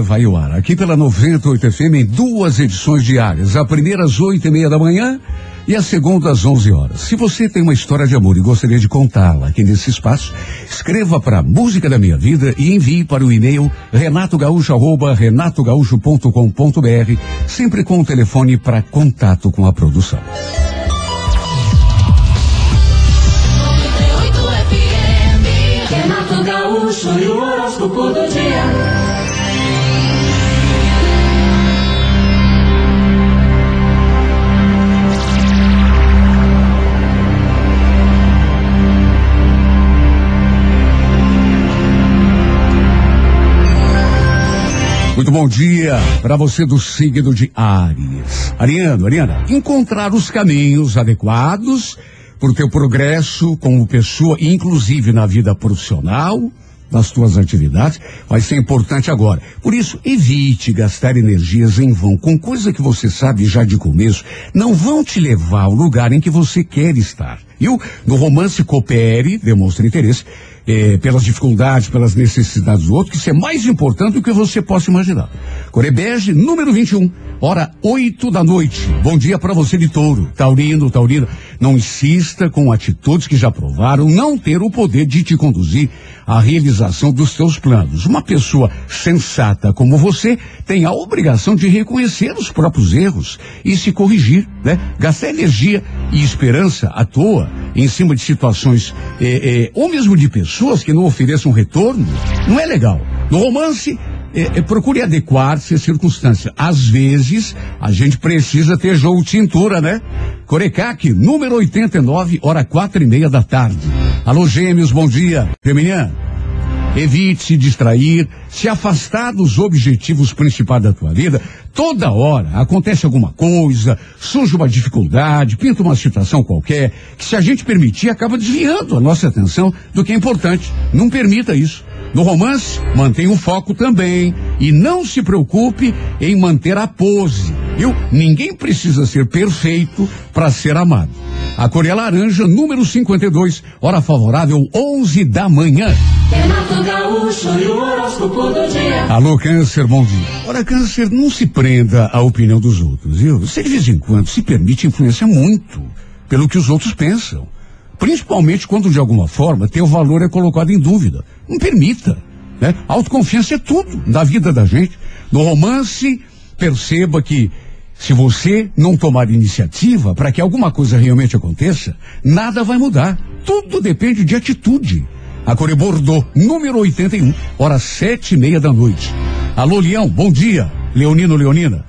Vai ao ar aqui pela 98 FM em duas edições diárias. A primeira às oito e meia da manhã e a segunda às 11 horas. Se você tem uma história de amor e gostaria de contá-la aqui nesse espaço, escreva para Música da Minha Vida e envie para o e-mail renatogaúcho arroba renatogaúcho.com.br, sempre com o telefone para contato com a produção. 98 FM. Renato Gaúcho e o horóscopo do dia. Muito bom dia para você do signo de Áries. Ariano, Ariana, encontrar os caminhos adequados para o teu progresso como pessoa, inclusive na vida profissional, nas tuas atividades, vai ser importante agora. Por isso, evite gastar energias em vão com coisa que você sabe já de começo, não vão te levar ao lugar em que você quer estar. Viu? No romance, coopere, demonstre interesse, eh, pelas dificuldades, pelas necessidades do outro, que isso é mais importante do que você possa imaginar. Corebege, número 21, hora 8 da noite. Bom dia para você de touro, taurino, taurina. Não insista com atitudes que já provaram não ter o poder de te conduzir à realização dos seus planos. Uma pessoa sensata como você tem a obrigação de reconhecer os próprios erros e se corrigir, né? Gastar energia e esperança à toa em cima de situações eh, eh, ou mesmo de pessoas que não ofereçam retorno não é legal. No romance, é, é, procure adequar-se às circunstâncias. Às vezes, a gente precisa ter jogo de cintura, né? Corecaque, número 89, hora quatro e meia da tarde. Alô, gêmeos, bom dia. Feminina, evite se distrair, se afastar dos objetivos principais da tua vida. Toda hora acontece alguma coisa, surge uma dificuldade, pinta uma situação qualquer, que se a gente permitir, acaba desviando a nossa atenção do que é importante. Não permita isso. No romance, mantenha o foco também e não se preocupe em manter a pose, viu? Ninguém precisa ser perfeito para ser amado. A cor é laranja, número 52, hora favorável, 11 da manhã. Renato Gaúcho e o horóscopo do dia. Alô, Câncer, bom dia. Ora, Câncer, não se prenda à opinião dos outros, viu? Você de vez em quando se permite influenciar muito pelo que os outros pensam. Principalmente quando, de alguma forma, teu valor é colocado em dúvida. Não permita. Né? Autoconfiança é tudo da vida da gente. No romance, perceba que se você não tomar iniciativa para que alguma coisa realmente aconteça, nada vai mudar. Tudo depende de atitude. A Core número 81, horas sete e meia da noite. Alô, Leão, bom dia. Leonino, Leonina.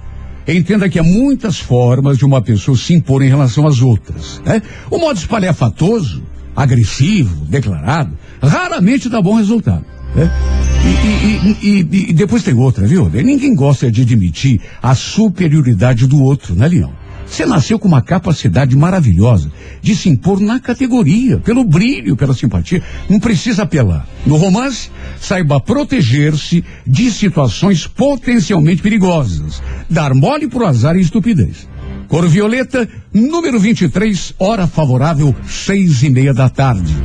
Entenda que há muitas formas de uma pessoa se impor em relação às outras. Né? O modo espalhafatoso, agressivo, declarado, raramente dá bom resultado. Né? E, e- e- e- depois tem outra, viu? Ninguém gosta de admitir a superioridade do outro, né, Leão? Você nasceu com uma capacidade maravilhosa de se impor na categoria, pelo brilho, pela simpatia. Não precisa apelar. No romance, saiba proteger-se de situações potencialmente perigosas. Dar mole pro azar e estupidez. Cor violeta, número 23, hora favorável, seis e meia da tarde.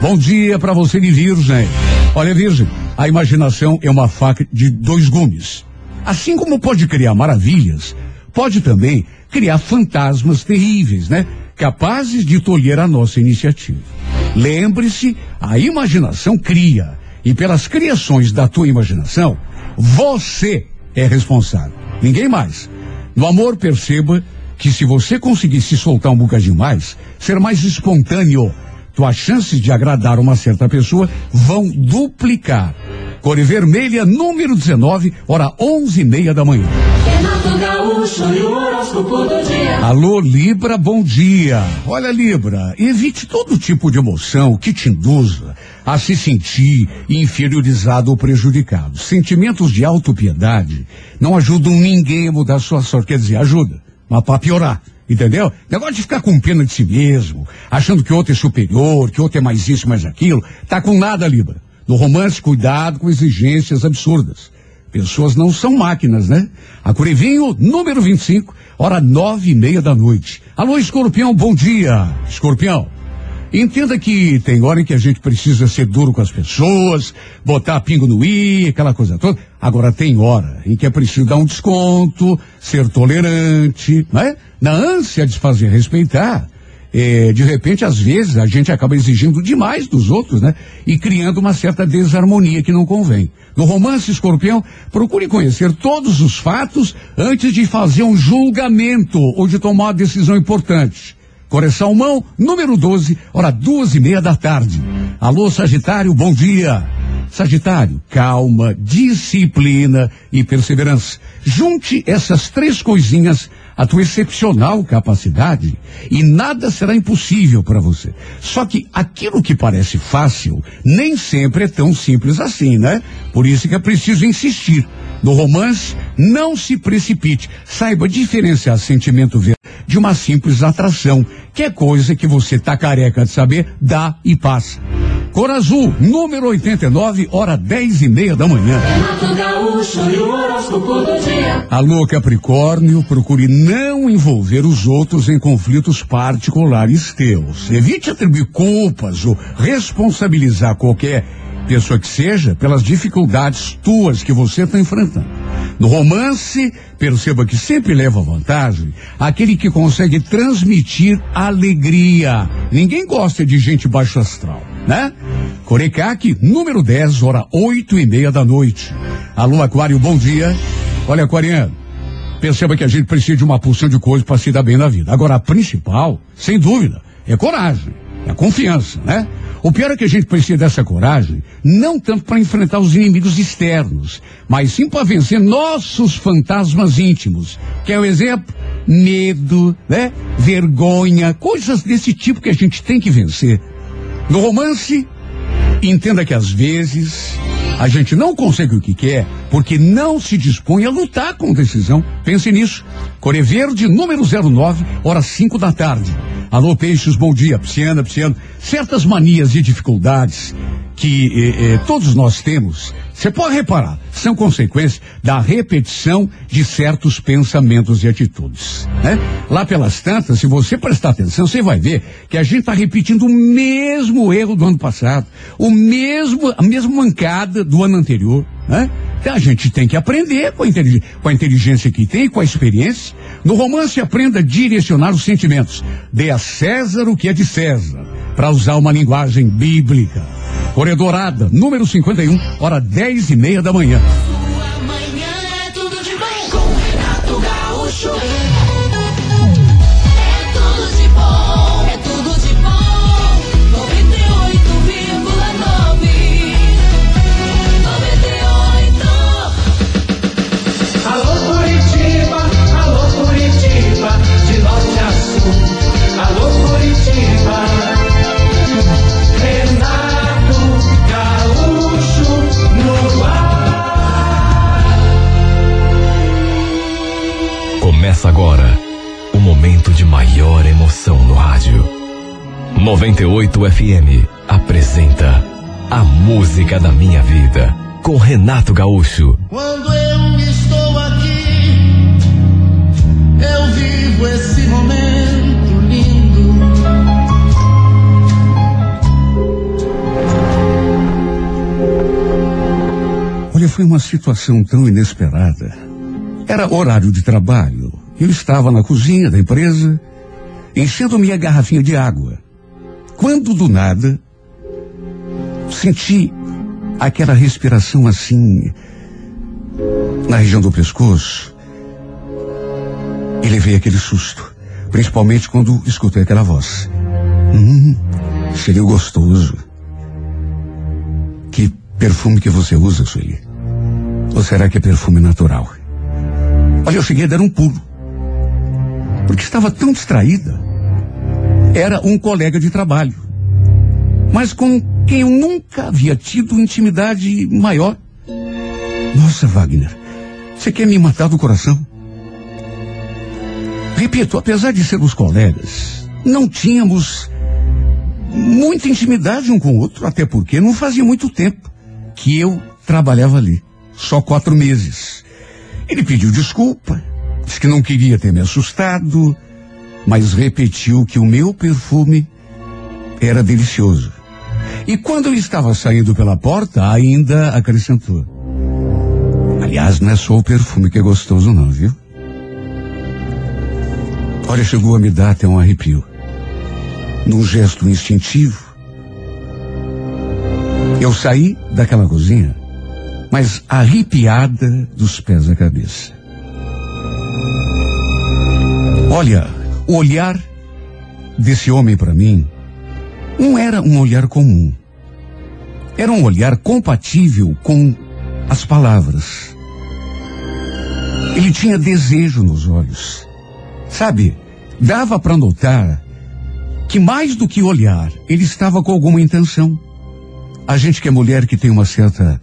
Bom dia para você de Virgem. Olha, Virgem, a imaginação é uma faca de dois gumes. Assim como pode criar maravilhas, pode também criar fantasmas terríveis, né? Capazes de tolher a nossa iniciativa. Lembre-se, a imaginação cria. E pelas criações da tua imaginação, você é responsável. Ninguém mais. No amor, perceba que se você conseguir se soltar um bocadinho mais, ser mais espontâneo, tuas chances de agradar uma certa pessoa vão duplicar. Cor vermelha, número 19, hora onze e meia da manhã. Renato Gaúcho e o horóscopo do dia. Alô, Libra, bom dia. Olha, Libra, evite todo tipo de emoção que te induza a se sentir inferiorizado ou prejudicado. Sentimentos de autopiedade não ajudam ninguém a mudar sua sorte. Quer dizer, ajuda, mas para piorar. Entendeu? Negócio de ficar com pena de si mesmo, achando que outro é superior, que outro é mais isso, mais aquilo. Tá com nada, Libra. No romance, cuidado com exigências absurdas. Pessoas não são máquinas, né? A Curivinho, número 25, hora nove e meia da noite. Alô, escorpião, bom dia. Escorpião, Entenda que tem hora em que a gente precisa ser duro com as pessoas, botar pingo no i, aquela coisa toda. Agora tem hora em que é preciso dar um desconto, ser tolerante, né? Na ânsia de se fazer respeitar. É, de repente, às vezes, a gente acaba exigindo demais dos outros, né? E criando uma certa desarmonia que não convém. No romance escorpião, procure conhecer todos os fatos antes de fazer um julgamento ou de tomar uma decisão importante. Correção mão, número 12, hora duas e meia da tarde. Alô, Sagitário, bom dia. Sagitário, calma, disciplina e perseverança. Junte essas três coisinhas à tua excepcional capacidade e nada será impossível para você. Só que aquilo que parece fácil nem sempre é tão simples assim, né? Por isso que é preciso insistir. No romance, não se precipite. Saiba diferenciar sentimento de uma simples atração, que é coisa que você tá careca de saber, dá e passa. Cor Azul, número 89, hora 10 e meia da manhã. Gaúcho. Alô, Capricórnio, procure não envolver os outros em conflitos particulares teus. Evite atribuir culpas ou responsabilizar qualquer pessoa que seja pelas dificuldades tuas que você está enfrentando. No romance, perceba que sempre leva vantagem aquele que consegue transmitir alegria. Ninguém gosta de gente baixo astral, né? Corecaque, número 10, hora oito e meia da noite. Alô, Aquário, bom dia. Olha, Aquariano, perceba que a gente precisa de uma porção de coisas para se dar bem na vida. Agora, a principal, sem dúvida, é coragem, é confiança, né? O pior é que a gente precisa dessa coragem, não tanto para enfrentar os inimigos externos, mas sim para vencer nossos fantasmas íntimos. Quer o exemplo? Medo, né? Vergonha, coisas desse tipo que a gente tem que vencer. No romance, entenda que às vezes a gente não consegue o que quer porque não se dispõe a lutar com decisão. Pense nisso. Core Verde, número 09, horas 5 da tarde. Alô, Peixes, bom dia. Pisciana, Pisciano. Certas manias e dificuldades que eh, eh, todos nós temos, você pode reparar, são consequência da repetição de certos pensamentos e atitudes. Né? Lá pelas tantas, se você prestar atenção, você vai ver que a gente está repetindo o mesmo erro do ano passado, o mesmo, a mesma mancada do ano anterior. Né? Então a gente tem que aprender com a, com a inteligência que tem, com a experiência. No romance, aprenda a direcionar os sentimentos. Dê a César o que é de César, para usar uma linguagem bíblica. Corredorada, número 51, hora dez e meia da manhã. Sua manhã é tudo de com Renato Gaúcho. Começa agora o momento de maior emoção no rádio. 98 FM apresenta A Música da Minha Vida com Renato Gaúcho. Quando eu estou aqui, eu vivo esse momento lindo. Olha, foi uma situação tão inesperada. Era horário de trabalho. Eu estava na cozinha da empresa, enchendo minha garrafinha de água. Quando do nada, senti aquela respiração assim, na região do pescoço, e levei aquele susto. Principalmente quando escutei aquela voz. Hum, cheiro gostoso. Que perfume que você usa, Sueli? Ou será que é perfume natural? Olha, eu cheguei a dar um pulo. Porque estava tão distraída. Era um colega de trabalho. Mas com quem eu nunca havia tido intimidade maior. Nossa, Wagner, você quer me matar do coração? Repito, apesar de sermos colegas, não tínhamos muita intimidade um com o outro, até porque não fazia muito tempo que eu trabalhava ali. Só quatro meses. Ele pediu desculpa, disse que não queria ter me assustado, mas repetiu que o meu perfume Era delicioso. E quando eu estava saindo pela porta, ainda acrescentou. Aliás, não é só o perfume que é gostoso, não, viu? Olha, chegou a me dar até um arrepio. Num gesto instintivo, eu saí daquela cozinha, mas arrepiada dos pés à cabeça. Olha, o olhar desse homem para mim não era um olhar comum. Era um olhar compatível com as palavras. Ele tinha desejo nos olhos. Sabe, dava para notar que mais do que olhar, ele estava com alguma intenção. A gente que é mulher que tem uma certa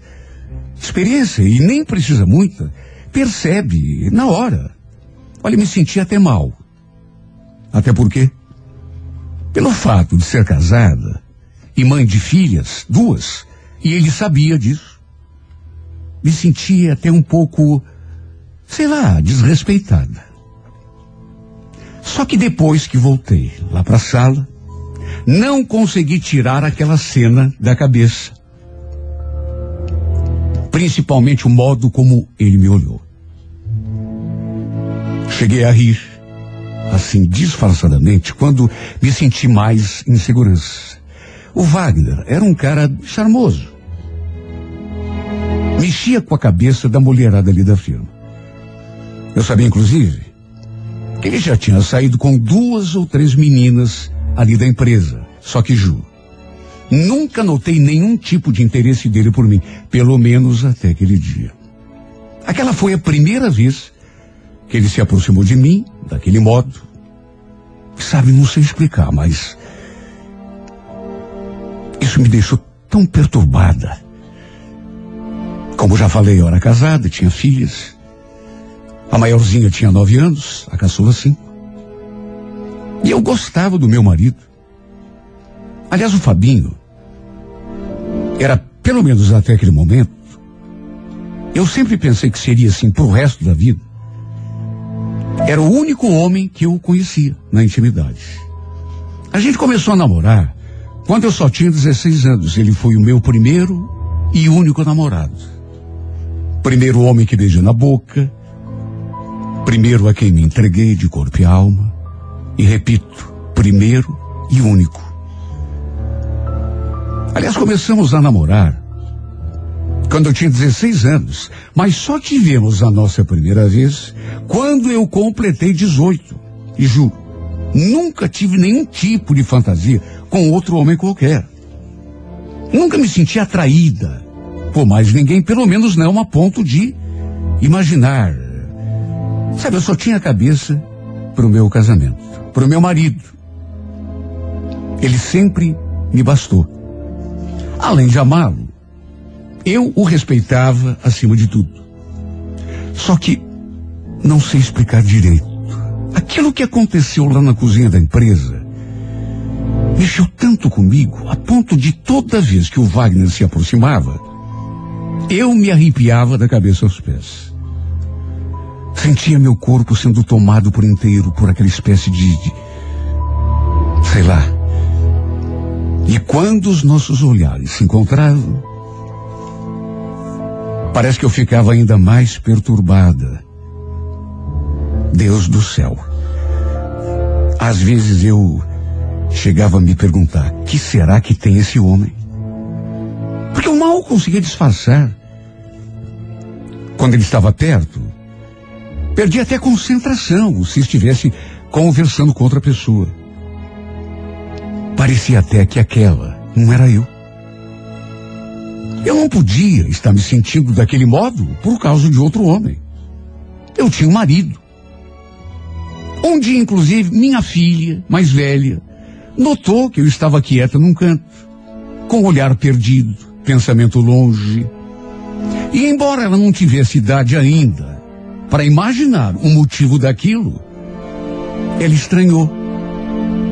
experiência e nem precisa muita, percebe na hora. Olha, me senti até mal. Até porque, pelo fato de ser casada e mãe de filhas, duas, e ele sabia disso, me sentia até um pouco, sei lá, desrespeitada. Só que depois que voltei lá para a sala, não consegui tirar aquela cena da cabeça. Principalmente o modo como ele me olhou. Cheguei a rir, assim disfarçadamente, quando me senti mais em segurança. O Wagner era um cara charmoso. Mexia com a cabeça da mulherada ali da firma. Eu sabia, inclusive, que ele já tinha saído com duas ou três meninas ali da empresa. Só que juro, nunca notei nenhum tipo de interesse dele por mim, pelo menos até aquele dia. Aquela foi a primeira vez que ele se aproximou de mim, daquele modo. Sabe, não sei explicar, mas. Isso me deixou tão perturbada. Como já falei, eu era casada, tinha filhas. A maiorzinha tinha nove anos, a caçula cinco. E eu gostava do meu marido. Aliás, o Fabinho era, pelo menos até aquele momento, eu sempre pensei que seria assim pro resto da vida. Era o único homem que eu conhecia na intimidade. A gente começou a namorar quando eu só tinha 16 anos. Ele foi o meu primeiro e único namorado. Primeiro homem que beijou na boca. Primeiro a quem me entreguei de corpo e alma. E repito, primeiro e único. Aliás, começamos a namorar quando eu tinha 16 anos, mas só tivemos a nossa primeira vez quando eu completei 18. E juro, nunca tive nenhum tipo de fantasia com outro homem qualquer. Nunca me senti atraída por mais ninguém, pelo menos não a ponto de imaginar. Sabe, eu só tinha a cabeça para o meu casamento, para o meu marido. Ele sempre me bastou. Além de amá-lo, eu o respeitava acima de tudo. Só que não sei explicar direito. Aquilo que aconteceu lá na cozinha da empresa mexeu tanto comigo, a ponto de toda vez que o Wagner se aproximava, eu me arrepiava da cabeça aos pés. Sentia meu corpo sendo tomado por inteiro por aquela espécie de, de sei lá. E quando os nossos olhares se encontravam, parece que eu ficava ainda mais perturbada. Deus do céu. Às vezes eu chegava a me perguntar: que será que tem esse homem? Porque eu mal conseguia disfarçar. Quando ele estava perto, perdi até concentração se estivesse conversando com outra pessoa. Parecia até que aquela não era eu. Eu não podia estar me sentindo daquele modo por causa de outro homem. Eu tinha um marido. Um dia, inclusive, minha filha, mais velha, notou que eu estava quieta num canto, com o olhar perdido, pensamento longe. E embora ela não tivesse idade ainda para imaginar o motivo daquilo, ela estranhou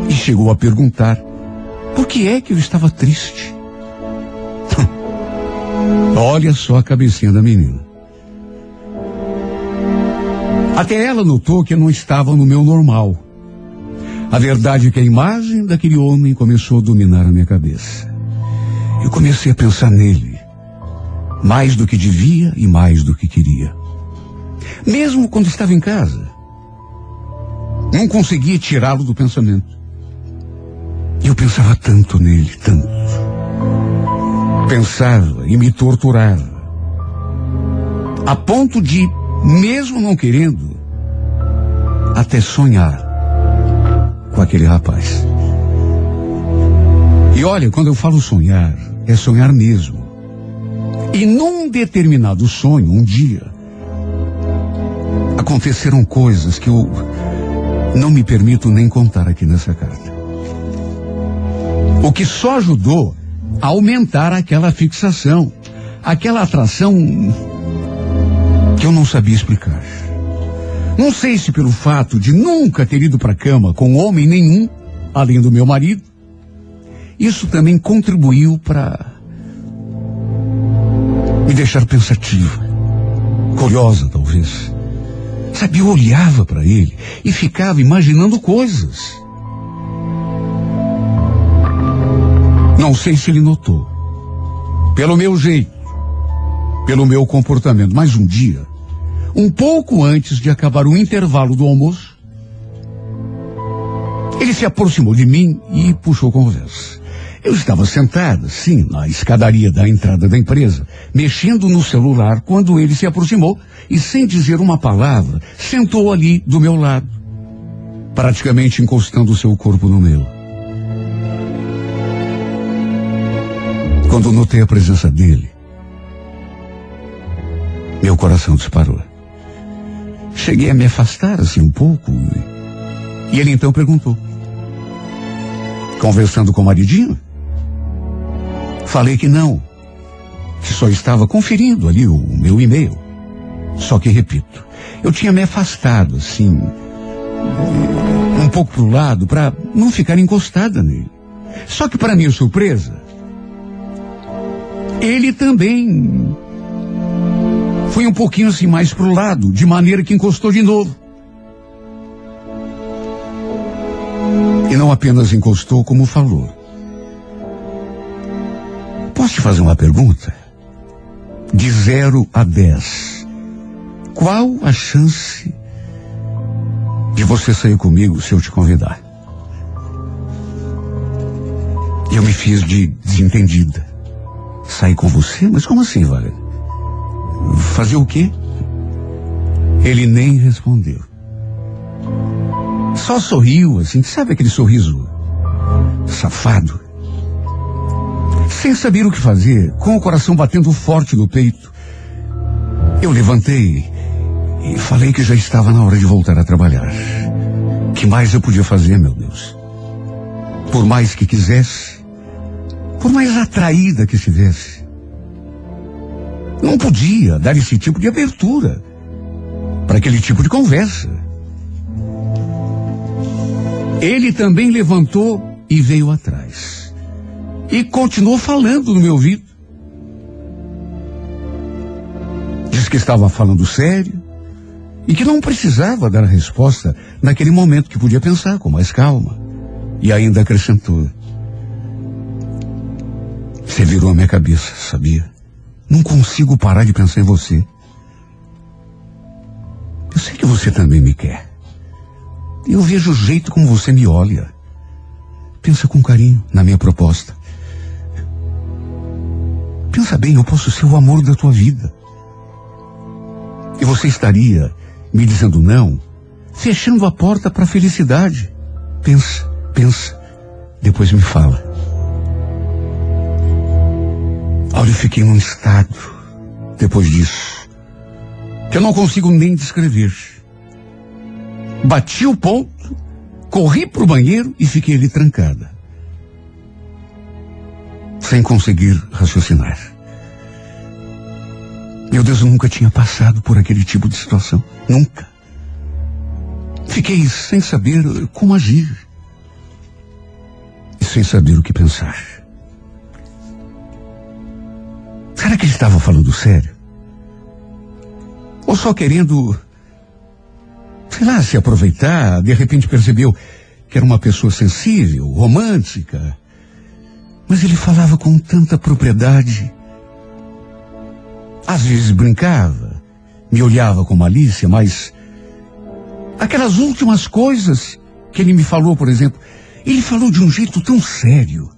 e chegou a perguntar por que é que eu estava triste. Olha só a cabecinha da menina. Até ela notou que eu não estava no meu normal. A verdade é que a imagem daquele homem começou a dominar a minha cabeça. Eu comecei a pensar nele, mais do que devia e mais do que queria. Mesmo quando estava em casa, não conseguia tirá-lo do pensamento. Eu pensava tanto nele, tanto. Pensava e me torturava. A ponto de, mesmo não querendo, até sonhar com aquele rapaz. E olha, quando eu falo sonhar, é sonhar mesmo. E num determinado sonho, um dia, aconteceram coisas que eu não me permito nem contar aqui nessa carta. O que só ajudou aumentar aquela fixação, aquela atração que eu não sabia explicar. Não sei se pelo fato de nunca ter ido para a cama com homem nenhum, além do meu marido, isso também contribuiu para me deixar pensativa, curiosa talvez. Sabe, eu olhava para ele e ficava imaginando coisas. Não sei se ele notou. Pelo meu jeito, pelo meu comportamento, mas um dia, um pouco antes de acabar o intervalo do almoço, ele se aproximou de mim e puxou conversa. Eu estava sentada, sim, na escadaria da entrada da empresa, mexendo no celular, quando ele se aproximou e, sem dizer uma palavra, sentou ali do meu lado, praticamente encostando o seu corpo no meu. Quando notei a presença dele, meu coração disparou. Cheguei a me afastar assim um pouco e ele então perguntou: Conversando com o maridinho? Falei que não, que só estava conferindo ali o meu e-mail. Só que repito, eu tinha me afastado assim, um pouco pro lado para não ficar encostada nele. Só que para minha surpresa, ele também foi um pouquinho assim mais pro lado, de maneira que encostou de novo. E não apenas encostou, como falou. Posso te fazer uma pergunta? De 0 a 10. Qual a chance de você sair comigo se eu te convidar? Eu me fiz de desentendida. Sair com você? Mas como assim, Wagner? Fazer o quê? Ele nem respondeu. Só sorriu, assim, sabe aquele sorriso safado? Sem saber o que fazer, com o coração batendo forte no peito, eu levantei e falei que já estava na hora de voltar a trabalhar. Que mais eu podia fazer, meu Deus? Por mais que quisesse, por mais atraída que estivesse, não podia dar esse tipo de abertura para aquele tipo de conversa. Ele também levantou e veio atrás. E continuou falando no meu ouvido. Diz que estava falando sério e que não precisava dar a resposta naquele momento que podia pensar com mais calma. E ainda acrescentou: Você virou a minha cabeça, sabia? Não consigo parar de pensar em você. Eu sei que você também me quer. Eu vejo o jeito como você me olha. Pensa com carinho na minha proposta. Pensa bem, eu posso ser o amor da tua vida. E você estaria me dizendo não, fechando a porta para a felicidade. Pensa, pensa, depois me fala. Olha, eu fiquei num estado depois disso que eu não consigo nem descrever. Bati o ponto, corri para o banheiro e fiquei ali trancada. Sem conseguir raciocinar. Meu Deus, eu nunca tinha passado por aquele tipo de situação. Nunca. Fiquei sem saber como agir. E sem saber o que pensar. Será que ele estava falando sério? Ou só querendo, sei lá, se aproveitar, de repente percebeu que era uma pessoa sensível, romântica. Mas ele falava com tanta propriedade. Às vezes brincava, me olhava com malícia, mas aquelas últimas coisas que ele me falou, por exemplo, ele falou de um jeito tão sério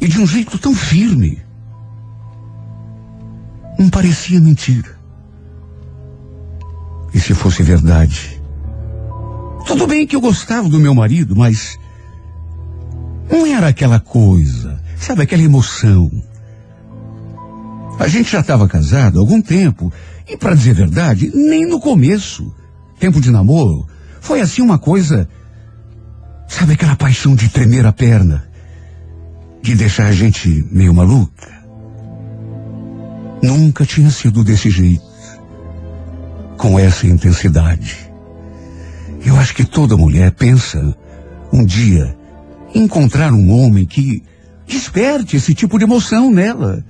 e de um jeito tão firme. Não parecia mentira. E se fosse verdade? Tudo bem que eu gostava do meu marido, mas não era aquela coisa, sabe, aquela emoção. A gente já estava casado há algum tempo, e para dizer a verdade, nem no começo, tempo de namoro, foi assim uma coisa, sabe aquela paixão de tremer a perna, de deixar a gente meio maluca. Nunca tinha sido desse jeito, com essa intensidade. Eu acho que toda mulher pensa um dia encontrar um homem que desperte esse tipo de emoção nela.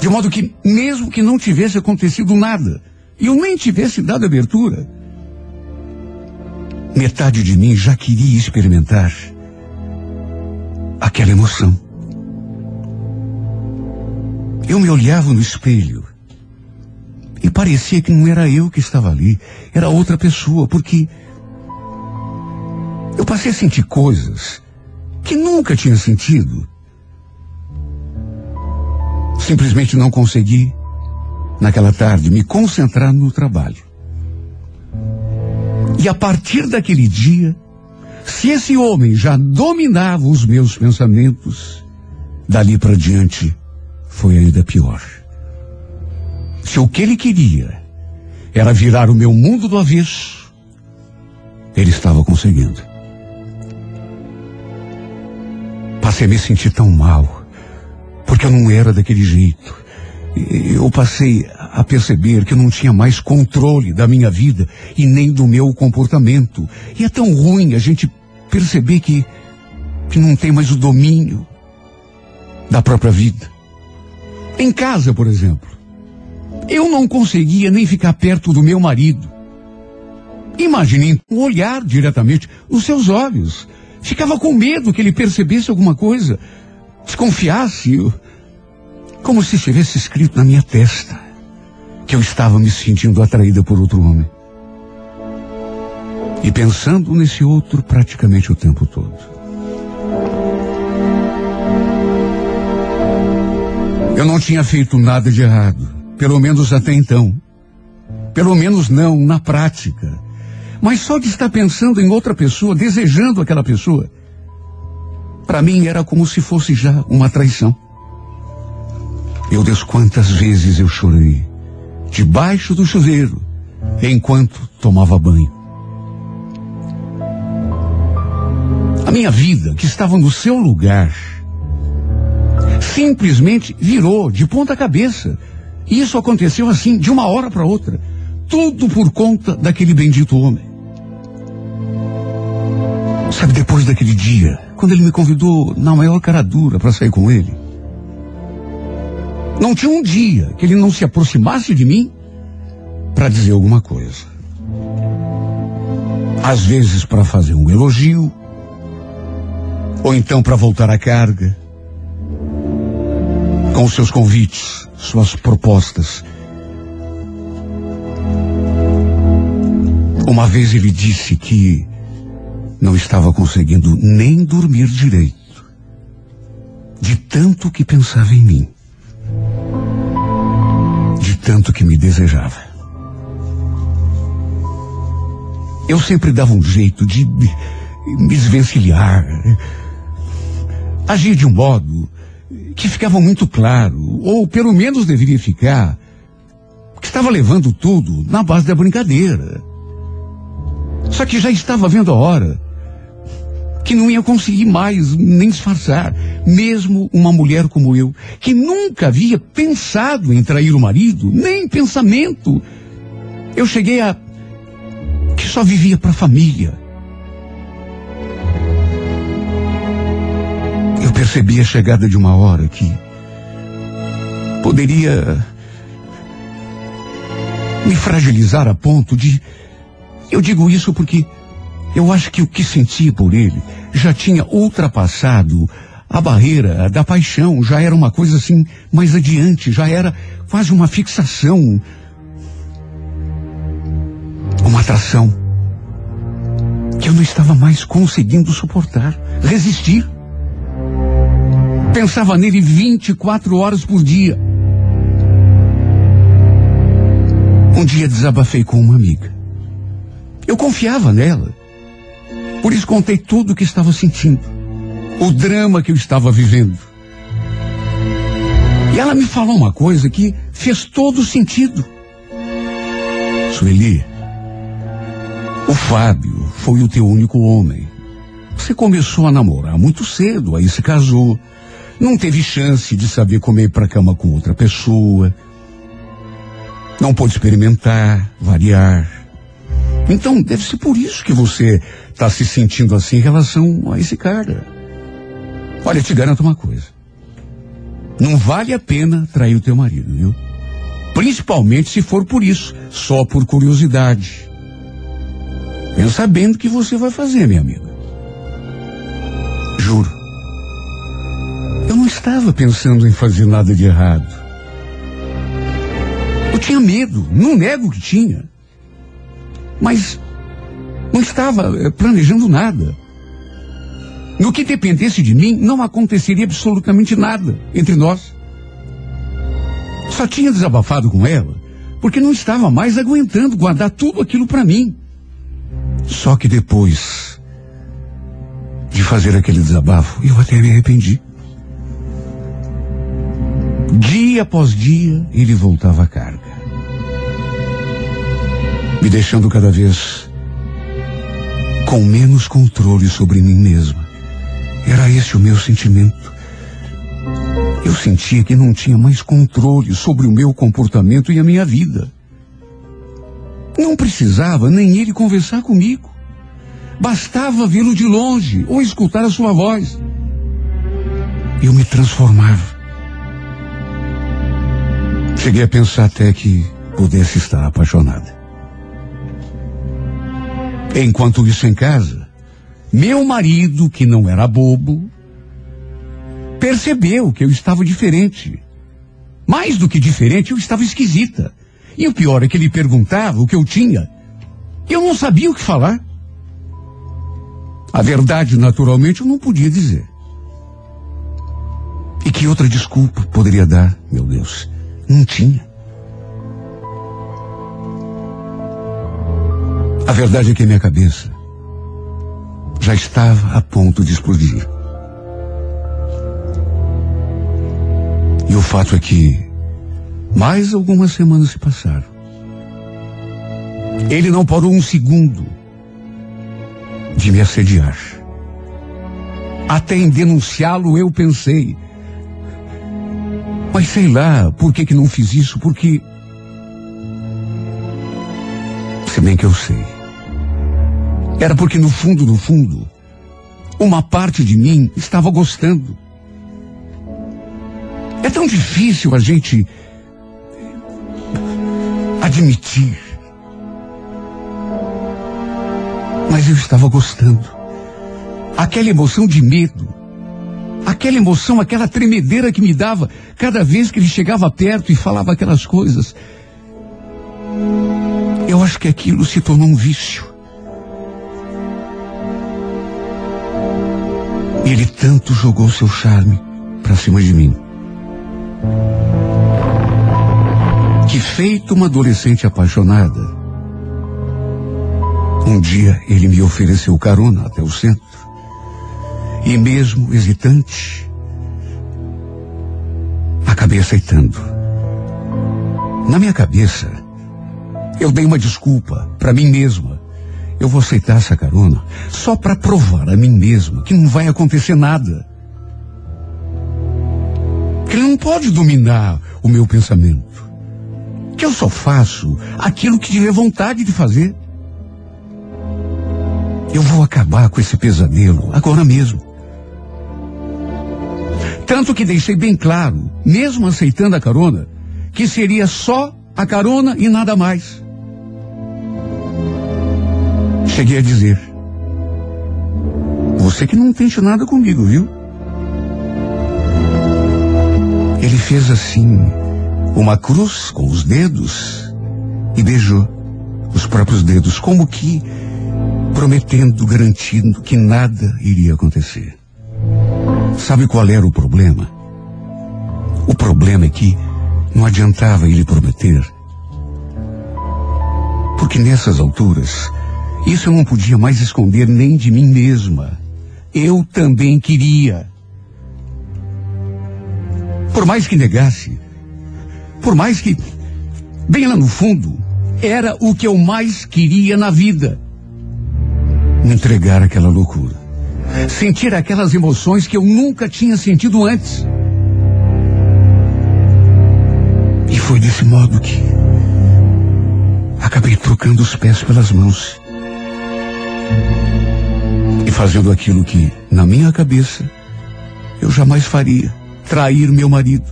De modo que, mesmo que não tivesse acontecido nada, e eu nem tivesse dado abertura, metade de mim já queria experimentar aquela emoção. Eu me olhava no espelho e parecia que não era eu que estava ali, era outra pessoa, porque eu passei a sentir coisas que nunca tinha sentido. Simplesmente não consegui, naquela tarde, me concentrar no trabalho. E a partir daquele dia, se esse homem já dominava os meus pensamentos, dali para diante foi ainda pior. Se o que ele queria era virar o meu mundo do avesso, ele estava conseguindo. Passei a me sentir tão mal, porque eu não era daquele jeito. Eu passei a perceber que eu não tinha mais controle da minha vida e nem do meu comportamento. E é tão ruim a gente perceber que, que não tem mais o domínio da própria vida. Em casa, por exemplo, eu não conseguia nem ficar perto do meu marido. Imaginem olhar diretamente os seus olhos. Ficava com medo que ele percebesse alguma coisa, desconfiasse, como se estivesse escrito na minha testa que eu estava me sentindo atraída por outro homem. E pensando nesse outro praticamente o tempo todo. Eu não tinha feito nada de errado, pelo menos até então. Pelo menos não na prática. Mas só de estar pensando em outra pessoa, desejando aquela pessoa, para mim era como se fosse já uma traição. Meu Deus, quantas vezes eu chorei debaixo do chuveiro enquanto tomava banho. A minha vida, que estava no seu lugar, simplesmente virou de ponta cabeça. E isso aconteceu assim, de uma hora para outra. Tudo por conta daquele bendito homem. Sabe, depois daquele dia, quando ele me convidou na maior cara dura para sair com ele, não tinha um dia que ele não se aproximasse de mim para dizer alguma coisa. Às vezes para fazer um elogio, ou então para voltar à carga, com seus convites, suas propostas. Uma vez ele disse que não estava conseguindo nem dormir direito, de tanto que pensava em mim, de tanto que me desejava. Eu sempre dava um jeito de me desvencilhar, agir de um modo que ficava muito claro, ou pelo menos deveria ficar, que estava levando tudo na base da brincadeira. Só que já estava vendo a hora que não ia conseguir mais nem disfarçar, mesmo uma mulher como eu, que nunca havia pensado em trair o marido, nem pensamento. Eu cheguei a que só vivia para a família. Percebi a chegada de uma hora que poderia me fragilizar a ponto de Eu digo isso porque eu acho que o que sentia por ele já tinha ultrapassado a barreira da paixão, já era uma coisa assim mais adiante, já era quase uma fixação, uma atração que eu não estava mais conseguindo suportar, resistir. Pensava nele 24 horas por dia. Um dia desabafei com uma amiga. Eu confiava nela. Por isso contei tudo o que estava sentindo. O drama que eu estava vivendo. E ela me falou uma coisa que fez todo sentido. Sueli, o Fábio foi o teu único homem. Você começou a namorar muito cedo, aí se casou. Não teve chance de saber comer para cama com outra pessoa. Não pôde experimentar, variar. Então, deve ser por isso que você está se sentindo assim em relação a esse cara. Olha, te garanto uma coisa. Não vale a pena trair o teu marido, viu? Principalmente se for por isso, só por curiosidade. Pensa bem no que você vai fazer, minha amiga. Juro. Eu não estava pensando em fazer nada de errado. Eu tinha medo, não nego que tinha. Mas não estava eh, planejando nada. No que dependesse de mim, não aconteceria absolutamente nada entre nós. Só tinha desabafado com ela porque não estava mais aguentando guardar tudo aquilo para mim. Só que depois de fazer aquele desabafo, eu até me arrependi. Dia após dia, ele voltava à carga. Me deixando cada vez com menos controle sobre mim mesma. Era esse o meu sentimento. Eu sentia que não tinha mais controle sobre o meu comportamento e a minha vida. Não precisava nem ele conversar comigo. Bastava vê-lo de longe ou escutar a sua voz. Eu me transformava. Cheguei a pensar até que pudesse estar apaixonada. Enquanto isso em casa, meu marido, que não era bobo, percebeu que eu estava diferente. Mais do que diferente, eu estava esquisita. E o pior é que ele perguntava o que eu tinha. Eu não sabia o que falar. A verdade, naturalmente, eu não podia dizer. E que outra desculpa poderia dar, meu Deus? Não tinha. A verdade é que minha cabeça já estava a ponto de explodir. E o fato é que mais algumas semanas se passaram. Ele não parou um segundo de me assediar. Até em denunciá-lo eu pensei. Mas sei lá, por que que não fiz isso? Porque. Se bem que eu sei. Era porque no fundo, no fundo, uma parte de mim estava gostando. É tão difícil a gente admitir. Mas eu estava gostando. Aquela emoção de medo, aquela emoção, aquela tremedeira que me dava cada vez que ele chegava perto e falava aquelas coisas. Eu acho que aquilo se tornou um vício. E ele tanto jogou seu charme para cima de mim. Que feito uma adolescente apaixonada. Um dia ele me ofereceu carona até o centro. E mesmo hesitante, acabei aceitando. Na minha cabeça, eu dei uma desculpa para mim mesma. Eu vou aceitar essa carona só para provar a mim mesma que não vai acontecer nada. Que ele não pode dominar o meu pensamento. Que eu só faço aquilo que tiver vontade de fazer. Eu vou acabar com esse pesadelo agora mesmo. Tanto que deixei bem claro, mesmo aceitando a carona, que seria só a carona e nada mais. Cheguei a dizer: Você que não tente nada comigo, viu? Ele fez assim, uma cruz com os dedos e beijou os próprios dedos, como que prometendo, garantindo que nada iria acontecer. Sabe qual era o problema? O problema é que não adiantava ele prometer. Porque nessas alturas, isso eu não podia mais esconder nem de mim mesma. Eu também queria. Por mais que negasse, por mais que, bem lá no fundo, era o que eu mais queria na vida. Entregar aquela loucura. Sentir aquelas emoções que eu nunca tinha sentido antes. E foi desse modo que acabei trocando os pés pelas mãos. E fazendo aquilo que, na minha cabeça, eu jamais faria: trair meu marido.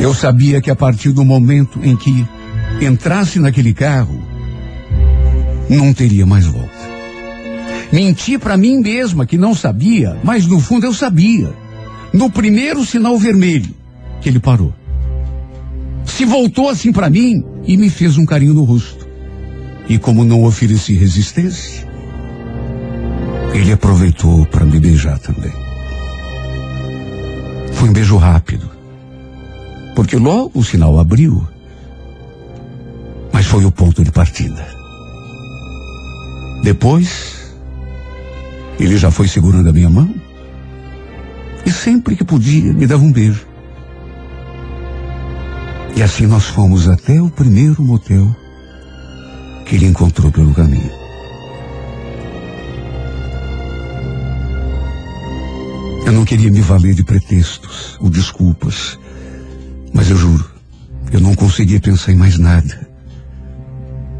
Eu sabia que a partir do momento em que entrasse naquele carro, não teria mais volta. Menti para mim mesma que não sabia, mas no fundo eu sabia. No primeiro sinal vermelho, que ele parou. Se voltou assim para mim e me fez um carinho no rosto. E como não ofereci resistência, ele aproveitou para me beijar também. Foi um beijo rápido. Porque logo o sinal abriu. Mas foi o ponto de partida. Depois, ele já foi segurando a minha mão. E sempre que podia, me dava um beijo. E assim nós fomos até o primeiro motel que ele encontrou pelo caminho. Eu não queria me valer de pretextos ou desculpas, mas eu juro, eu não conseguia pensar em mais nada.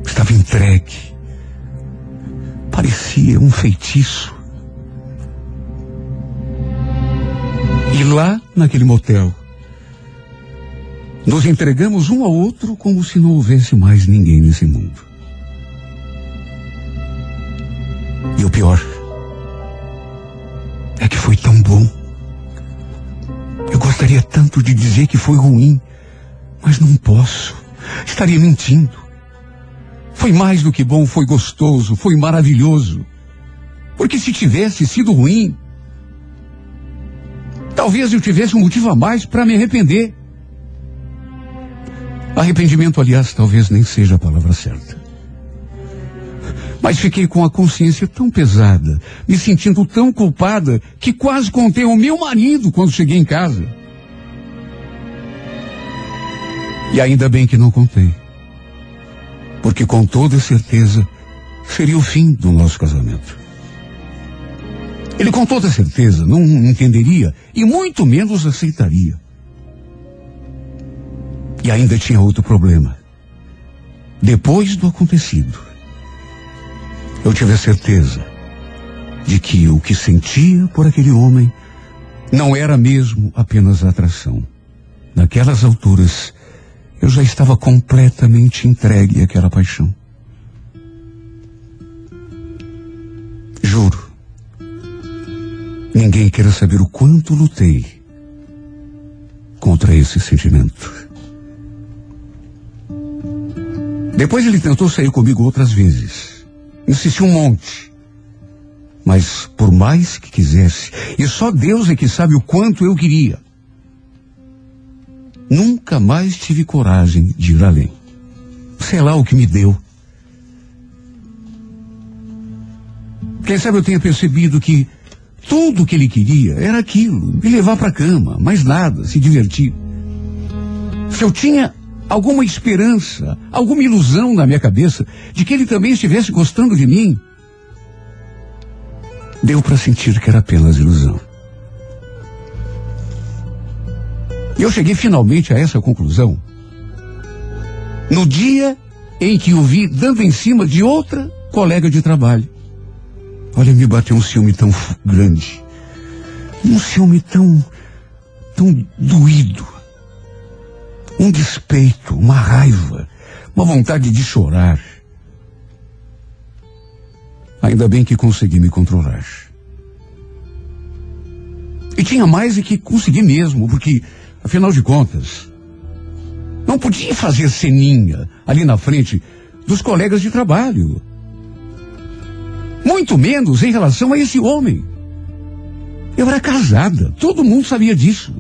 Estava entregue. Parecia um feitiço. E lá, naquele motel, nos entregamos um ao outro como se não houvesse mais ninguém nesse mundo. E o pior é que foi tão bom. Eu gostaria tanto de dizer que foi ruim, mas não posso. Estaria mentindo. Foi mais do que bom, foi gostoso, foi maravilhoso. Porque se tivesse sido ruim, talvez eu tivesse um motivo a mais para me arrepender. Arrependimento, aliás, talvez nem seja a palavra certa. Mas fiquei com a consciência tão pesada, me sentindo tão culpada, que quase contei ao meu marido quando cheguei em casa. E ainda bem que não contei. Porque com toda certeza seria o fim do nosso casamento. Ele com toda certeza não entenderia e muito menos aceitaria. E ainda tinha outro problema. Depois do acontecido, eu tive a certeza de que o que sentia por aquele homem não era mesmo apenas atração. Naquelas alturas, eu já estava completamente entregue àquela paixão. Juro, ninguém queira saber o quanto lutei contra esse sentimento. Depois ele tentou sair comigo outras vezes. Insistiu um monte. Mas por mais que quisesse, e só Deus é que sabe o quanto eu queria, nunca mais tive coragem de ir além. Sei lá o que me deu. Quem sabe eu tenha percebido que tudo o que ele queria era aquilo, me levar para a cama, mais nada, se divertir. Se eu tinha alguma esperança, alguma ilusão na minha cabeça de que ele também estivesse gostando de mim. Deu para sentir que era apenas ilusão. E eu cheguei finalmente a essa conclusão no dia em que o vi dando em cima de outra colega de trabalho. Olha, me bateu um ciúme tão grande. Um ciúme tão, tão doído Um despeito, uma raiva, uma vontade de chorar. Ainda bem que consegui me controlar. E tinha mais e que consegui mesmo, porque, afinal de contas, não podia fazer ceninha ali na frente dos colegas de trabalho. Muito menos em relação a esse homem. Eu era casada, todo mundo sabia disso.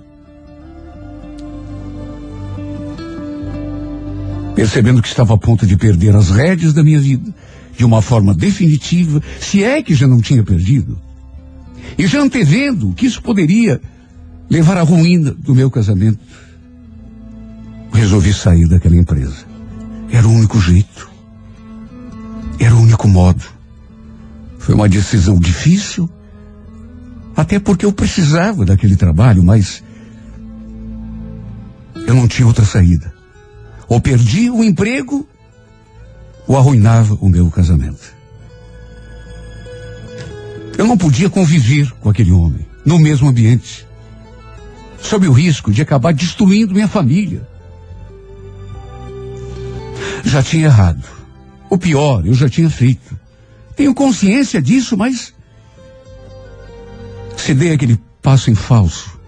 Percebendo que estava a ponto de perder as rédeas da minha vida, de uma forma definitiva, se é que já não tinha perdido, e já antevendo que isso poderia levar à ruína do meu casamento, resolvi sair daquela empresa. Era o único jeito. Era o único modo. Foi uma decisão difícil, até porque eu precisava daquele trabalho, mas eu não tinha outra saída. Ou perdia o emprego, ou arruinava o meu casamento. Eu não podia conviver com aquele homem no mesmo ambiente, sob o risco de acabar destruindo minha família. Já tinha errado. O pior, eu já tinha feito. Tenho consciência disso, mas. Se dei aquele passo em falso,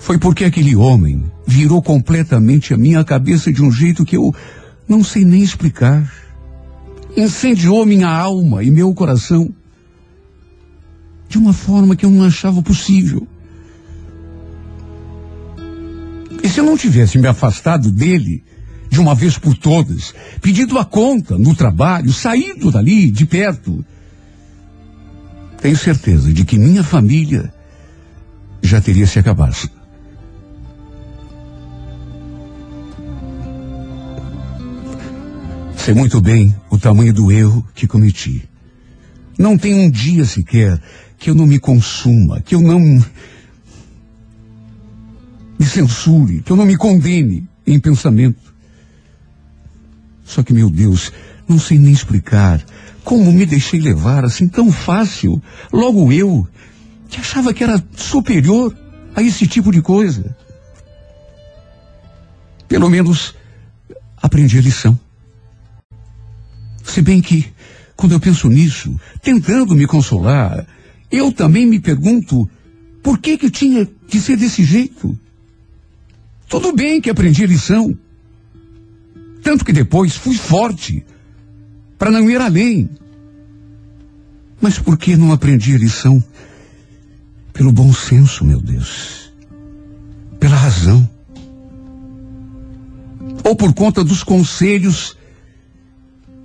foi porque aquele homem virou completamente a minha cabeça de um jeito que eu não sei nem explicar. Incendiou minha alma e meu coração de uma forma que eu não achava possível. E se eu não tivesse me afastado dele de uma vez por todas, pedido a conta no trabalho, saído dali de perto, tenho certeza de que minha família já teria se acabado. Sei muito bem o tamanho do erro que cometi. Não tem um dia sequer que eu não me consuma, que eu não me censure, que eu não me condene em pensamento. Só que, meu Deus, não sei nem explicar como me deixei levar assim tão fácil. Logo eu, que achava que era superior a esse tipo de coisa. Pelo menos aprendi a lição. Se bem que, quando eu penso nisso, tentando me consolar, eu também me pergunto por que que tinha que ser desse jeito. Tudo bem que aprendi a lição. Tanto que depois fui forte para não ir além. Mas por que não aprendi a lição? Pelo bom senso, meu Deus. Pela razão. Ou por conta dos conselhos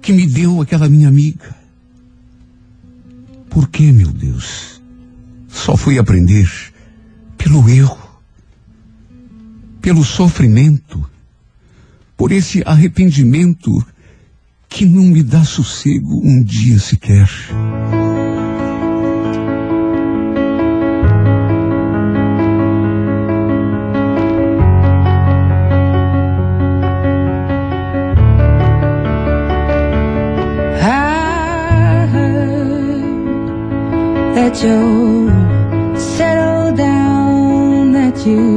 que me deu aquela minha amiga. Por que, meu Deus? Só fui aprender pelo erro, pelo sofrimento, por esse arrependimento que não me dá sossego um dia sequer. You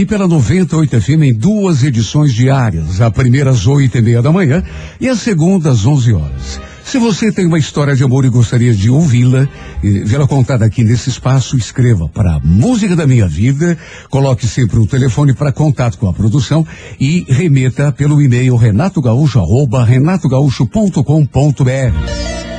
Aqui pela 98 FM em duas edições diárias, a primeira às oito e meia da manhã e a segunda às 11 horas. Se você tem uma história de amor e gostaria de ouvi-la, e vê-la contada aqui nesse espaço, escreva para Música da Minha Vida, coloque sempre um telefone para contato com a produção e remeta pelo e-mail renatogaúcho.com.br.